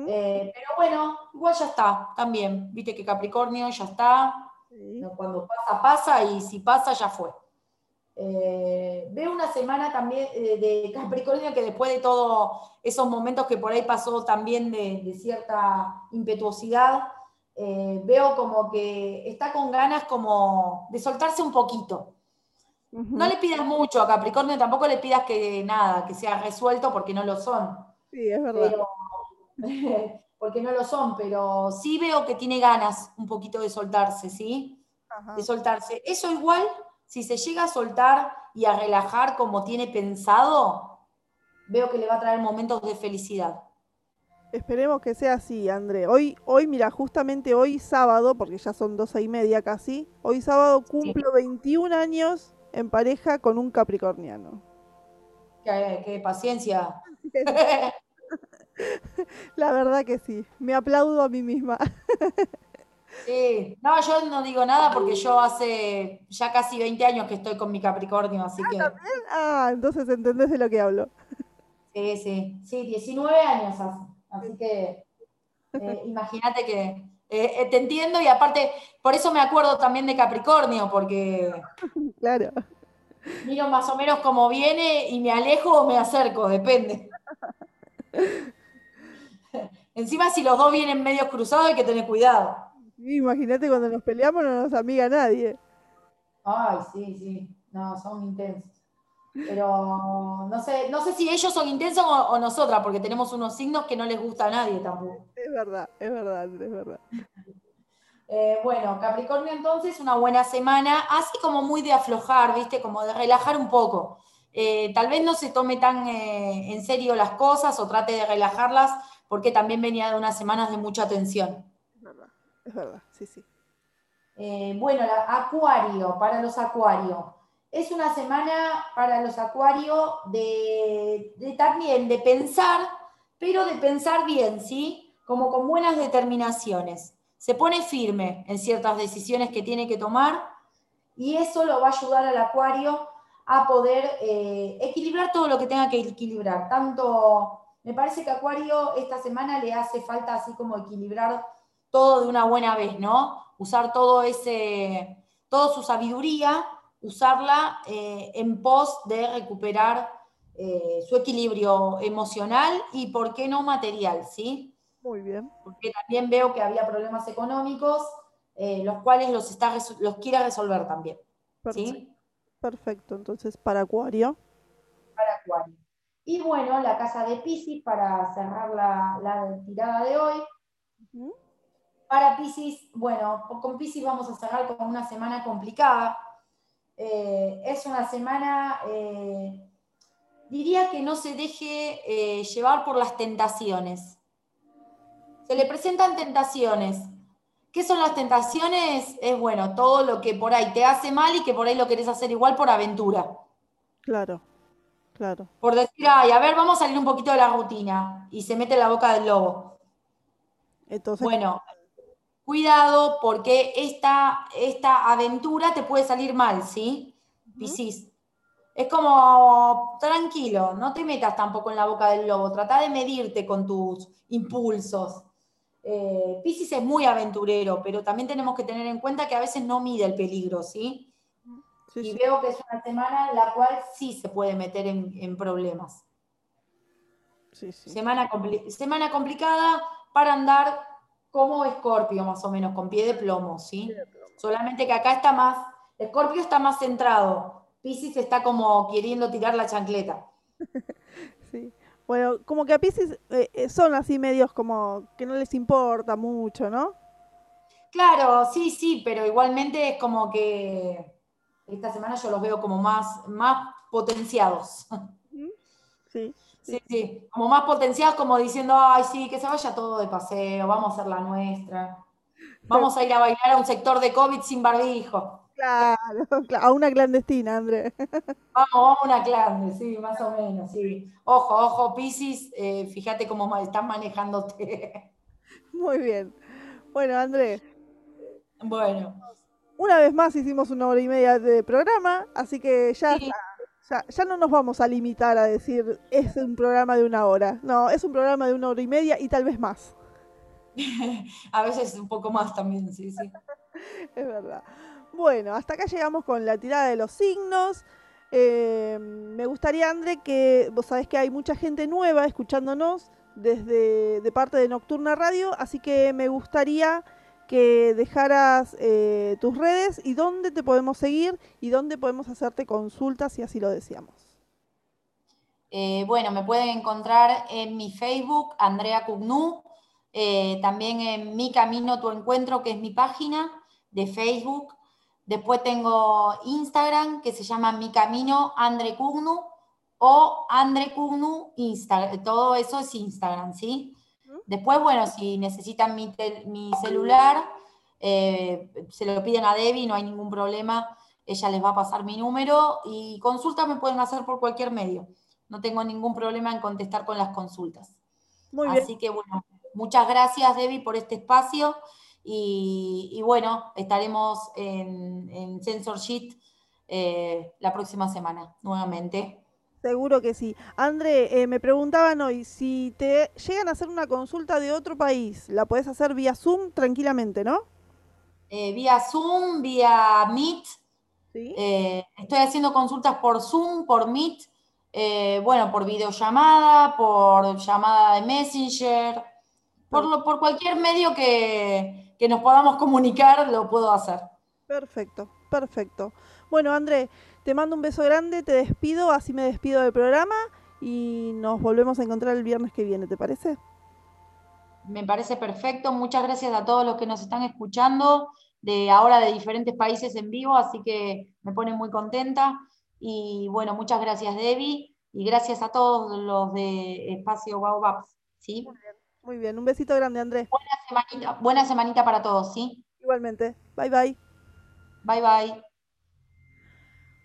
Eh, pero bueno, igual ya está, también. Viste que Capricornio ya está, Sí. Cuando pasa, pasa y si pasa, ya fue. Eh, veo una semana también eh, de Capricornio que después de todos esos momentos que por ahí pasó también de, de cierta impetuosidad, eh, veo como que está con ganas como de soltarse un poquito. No le pidas mucho a Capricornio, tampoco le pidas que nada, que sea resuelto porque no lo son Sí, es verdad. pero porque no lo son, pero sí veo que tiene ganas un poquito de soltarse, ¿sí? Ajá. De soltarse. Eso igual, si se llega a soltar y a relajar como tiene pensado, veo que le va a traer momentos de felicidad. Esperemos que sea así, André. Hoy, hoy, mira, justamente hoy sábado, porque ya son doce y media casi, hoy sábado cumplo 21 años en pareja con un capricorniano. Qué, qué paciencia. La verdad que sí, me aplaudo a mí misma. Sí. No, yo no digo nada porque yo hace ya casi 20 años que estoy con mi Capricornio, así que Ah, entonces entendés de lo que hablo. sí, sí, sí, 19 años hace. Así que eh, imagínate que eh, eh, te entiendo y aparte, por eso me acuerdo también de Capricornio, porque Claro. miro más o menos cómo viene y me alejo o me acerco, depende. Encima, si los dos vienen medios cruzados, hay que tener cuidado. Sí, Imagínate cuando nos peleamos no nos amiga nadie. Ay, sí, sí, no, son intensos. Pero no sé, no sé si ellos son intensos o, o nosotras, porque tenemos unos signos que no les gusta a nadie tampoco. Es verdad, es verdad, es verdad. Eh, bueno, Capricornio entonces, una buena semana, así como muy de aflojar, ¿viste? Como de relajar un poco. Eh, tal vez no se tome tan eh, en serio las cosas o trate de relajarlas, porque también venía de unas semanas de mucha tensión. Es verdad, es verdad, sí, sí. Eh, bueno, la- Acuario, para los Acuarios. es una semana para los acuarios de, de también de pensar, pero de pensar bien, ¿sí? Como con buenas determinaciones. Se pone firme en ciertas decisiones que tiene que tomar y eso lo va a ayudar al acuario a poder eh, equilibrar todo lo que tenga que equilibrar. Tanto, me parece que Acuario esta semana le hace falta así como equilibrar todo de una buena vez, ¿no? Usar todo ese, toda su sabiduría, usarla eh, en pos de recuperar eh, su equilibrio emocional y, ¿por qué no, material, ¿sí? Muy bien. Porque también veo que había problemas económicos, los cuales los, está, los quiere resolver también, ¿sí? Perfecto, entonces para Acuario. Para Acuario. Y bueno, la casa de Pisces para cerrar la, tirada de hoy. Para Pisces, bueno, con Pisces vamos a cerrar con una semana complicada. Eh, es una semana, eh, diría que no se deje eh, llevar por las tentaciones. Se le presentan tentaciones, ¿Qué son las tentaciones? Es bueno, todo lo que por ahí te hace mal y que por ahí lo querés hacer igual por aventura. Claro, claro. Por decir, ay, a ver, vamos a salir un poquito de la rutina y se mete en la boca del lobo. Entonces, bueno, cuidado porque esta, esta aventura te puede salir mal, ¿sí? Piscis. Es como, tranquilo, no te metas tampoco en la boca del lobo, trata de medirte con tus impulsos. Eh, Pisces es muy aventurero, pero también tenemos que tener en cuenta que a veces no mide el peligro, ¿sí? y veo que es una semana en la cual sí se puede meter en, problemas. Semana, semana complicada para andar como Escorpio, más o menos, con pie de plomo, ¿sí? Solamente que acá está más, Escorpio está más centrado, Pisces está como queriendo tirar la chancleta. sí. Bueno, como que a Pisces eh, eh, son así medios como que no les importa mucho, ¿no? Claro, sí, sí, pero igualmente es como que esta semana yo los veo como más, más potenciados. Sí. Sí, sí, como más potenciados, como diciendo, ay, sí, que se vaya todo de paseo, vamos a hacer la nuestra. Vamos a ir a bailar a un sector de COVID sin barbijo. Claro, a una clandestina, André. Vamos, vamos a una clandestina, sí, más o menos, sí. Ojo, ojo, Piscis, eh, fíjate cómo están manejándote. Muy bien. Bueno, André. Bueno. Una vez más hicimos una hora y media de programa, así que ya, ya, ya no nos vamos a limitar a decir es un programa de una hora. No, es un programa de una hora y media y tal vez más. a veces un poco más también, sí, sí. es verdad. Bueno, hasta acá llegamos con la tirada de los signos. Eh, me gustaría, André, que vos sabés que hay mucha gente nueva escuchándonos desde de parte de Nocturna Radio, así que me gustaría que dejaras eh, tus redes y dónde te podemos seguir y dónde podemos hacerte consultas si así lo deseamos. Eh, bueno, me pueden encontrar en mi Facebook, Andrea Cugnu, también en Mi Camino Tu Encuentro, que es mi página de Facebook. Después tengo Instagram, que se llama Mi Camino Andre Cugnu, o Andre Cugnu Instagram. Todo eso es Instagram, ¿sí? Después, bueno, si necesitan mi, celular, eh, se lo piden a Debbie, no hay ningún problema. Ella les va a pasar mi número y consultas me pueden hacer por cualquier medio. No tengo ningún problema en contestar con las consultas. Muy bien. Así que, bueno, muchas gracias, Debbie, por este espacio. Y, bueno, estaremos en, en Sensor Sheet eh, la próxima semana nuevamente. Seguro que sí. André, eh, me preguntaban hoy, si te llegan a hacer una consulta de otro país, la puedes hacer vía Zoom tranquilamente, ¿no? Eh, vía Zoom, vía Meet. estoy haciendo consultas por Zoom, por Meet, bueno, por videollamada, por llamada de Messenger, por, por cualquier medio que, que nos podamos comunicar, lo puedo hacer. Perfecto, perfecto. Bueno, André, te mando un beso grande, te despido, así me despido del programa y nos volvemos a encontrar el viernes que viene, ¿te parece? Me parece perfecto. Muchas gracias a todos los que nos están escuchando de ahora de diferentes países en vivo, así que me pone muy contenta. Y bueno, muchas gracias Debbie y gracias a todos los de Espacio Baobabs. ¿sí? Muy bien, un besito grande, Andrés. Buena semanita, buena semanita para todos, ¿sí? Igualmente. Bye bye. Bye bye.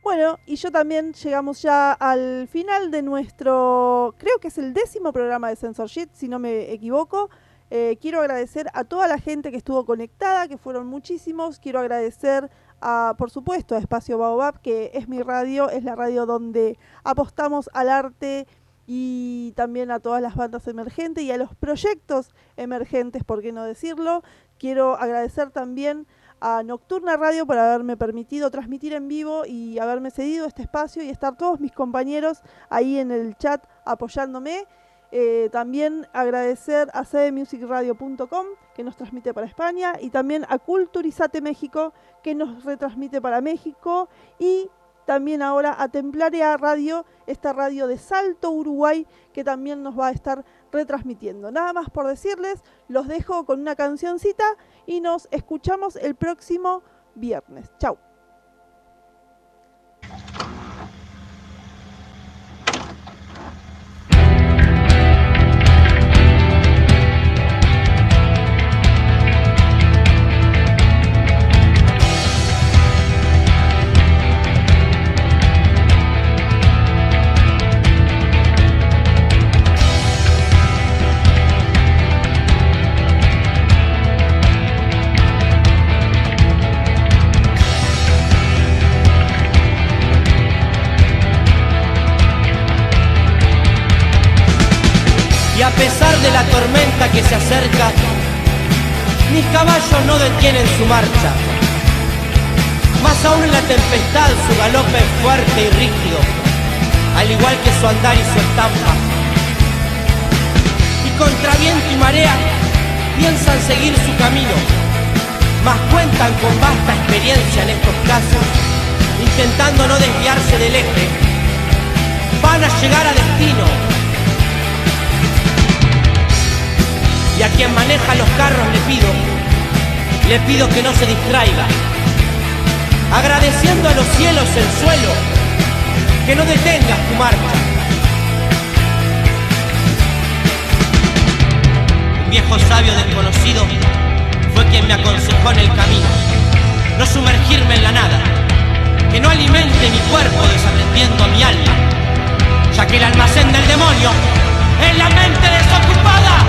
Bueno, y yo también llegamos ya al final de nuestro, creo que es el décimo programa de Censorship, si no me equivoco. Eh, quiero agradecer a toda la gente que estuvo conectada, que fueron muchísimos. Quiero agradecer, a, por supuesto, a Espacio Baobab, que es mi radio, es la radio donde apostamos al arte y también a todas las bandas emergentes y a los proyectos emergentes, por qué no decirlo. Quiero agradecer también a Nocturna Radio por haberme permitido transmitir en vivo y haberme cedido este espacio y estar todos mis compañeros ahí en el chat apoyándome. Eh, también agradecer a cdmusicradio.com que nos transmite para España y también a Culturizate México que nos retransmite para México y también ahora a Templaria Radio, esta radio de Salto, Uruguay, que también nos va a estar retransmitiendo. Nada más por decirles, los dejo con una cancioncita y nos escuchamos el próximo viernes. Chau. Que se acerca, mis caballos no detienen su marcha. Más aún en la tempestad su galope es fuerte y rígido, al igual que su andar y su estampa. Y contra viento y marea piensan seguir su camino, mas cuentan con vasta experiencia en estos casos, intentando no desviarse del eje. Van a llegar a destino Y a quien maneja los carros le pido, le pido que no se distraiga. Agradeciendo a los cielos el suelo, que no detengas tu marcha. Un viejo sabio desconocido fue quien me aconsejó en el camino, no sumergirme en la nada, que no alimente mi cuerpo desaprendiendo a mi alma, ya que el almacén del demonio es la mente desocupada.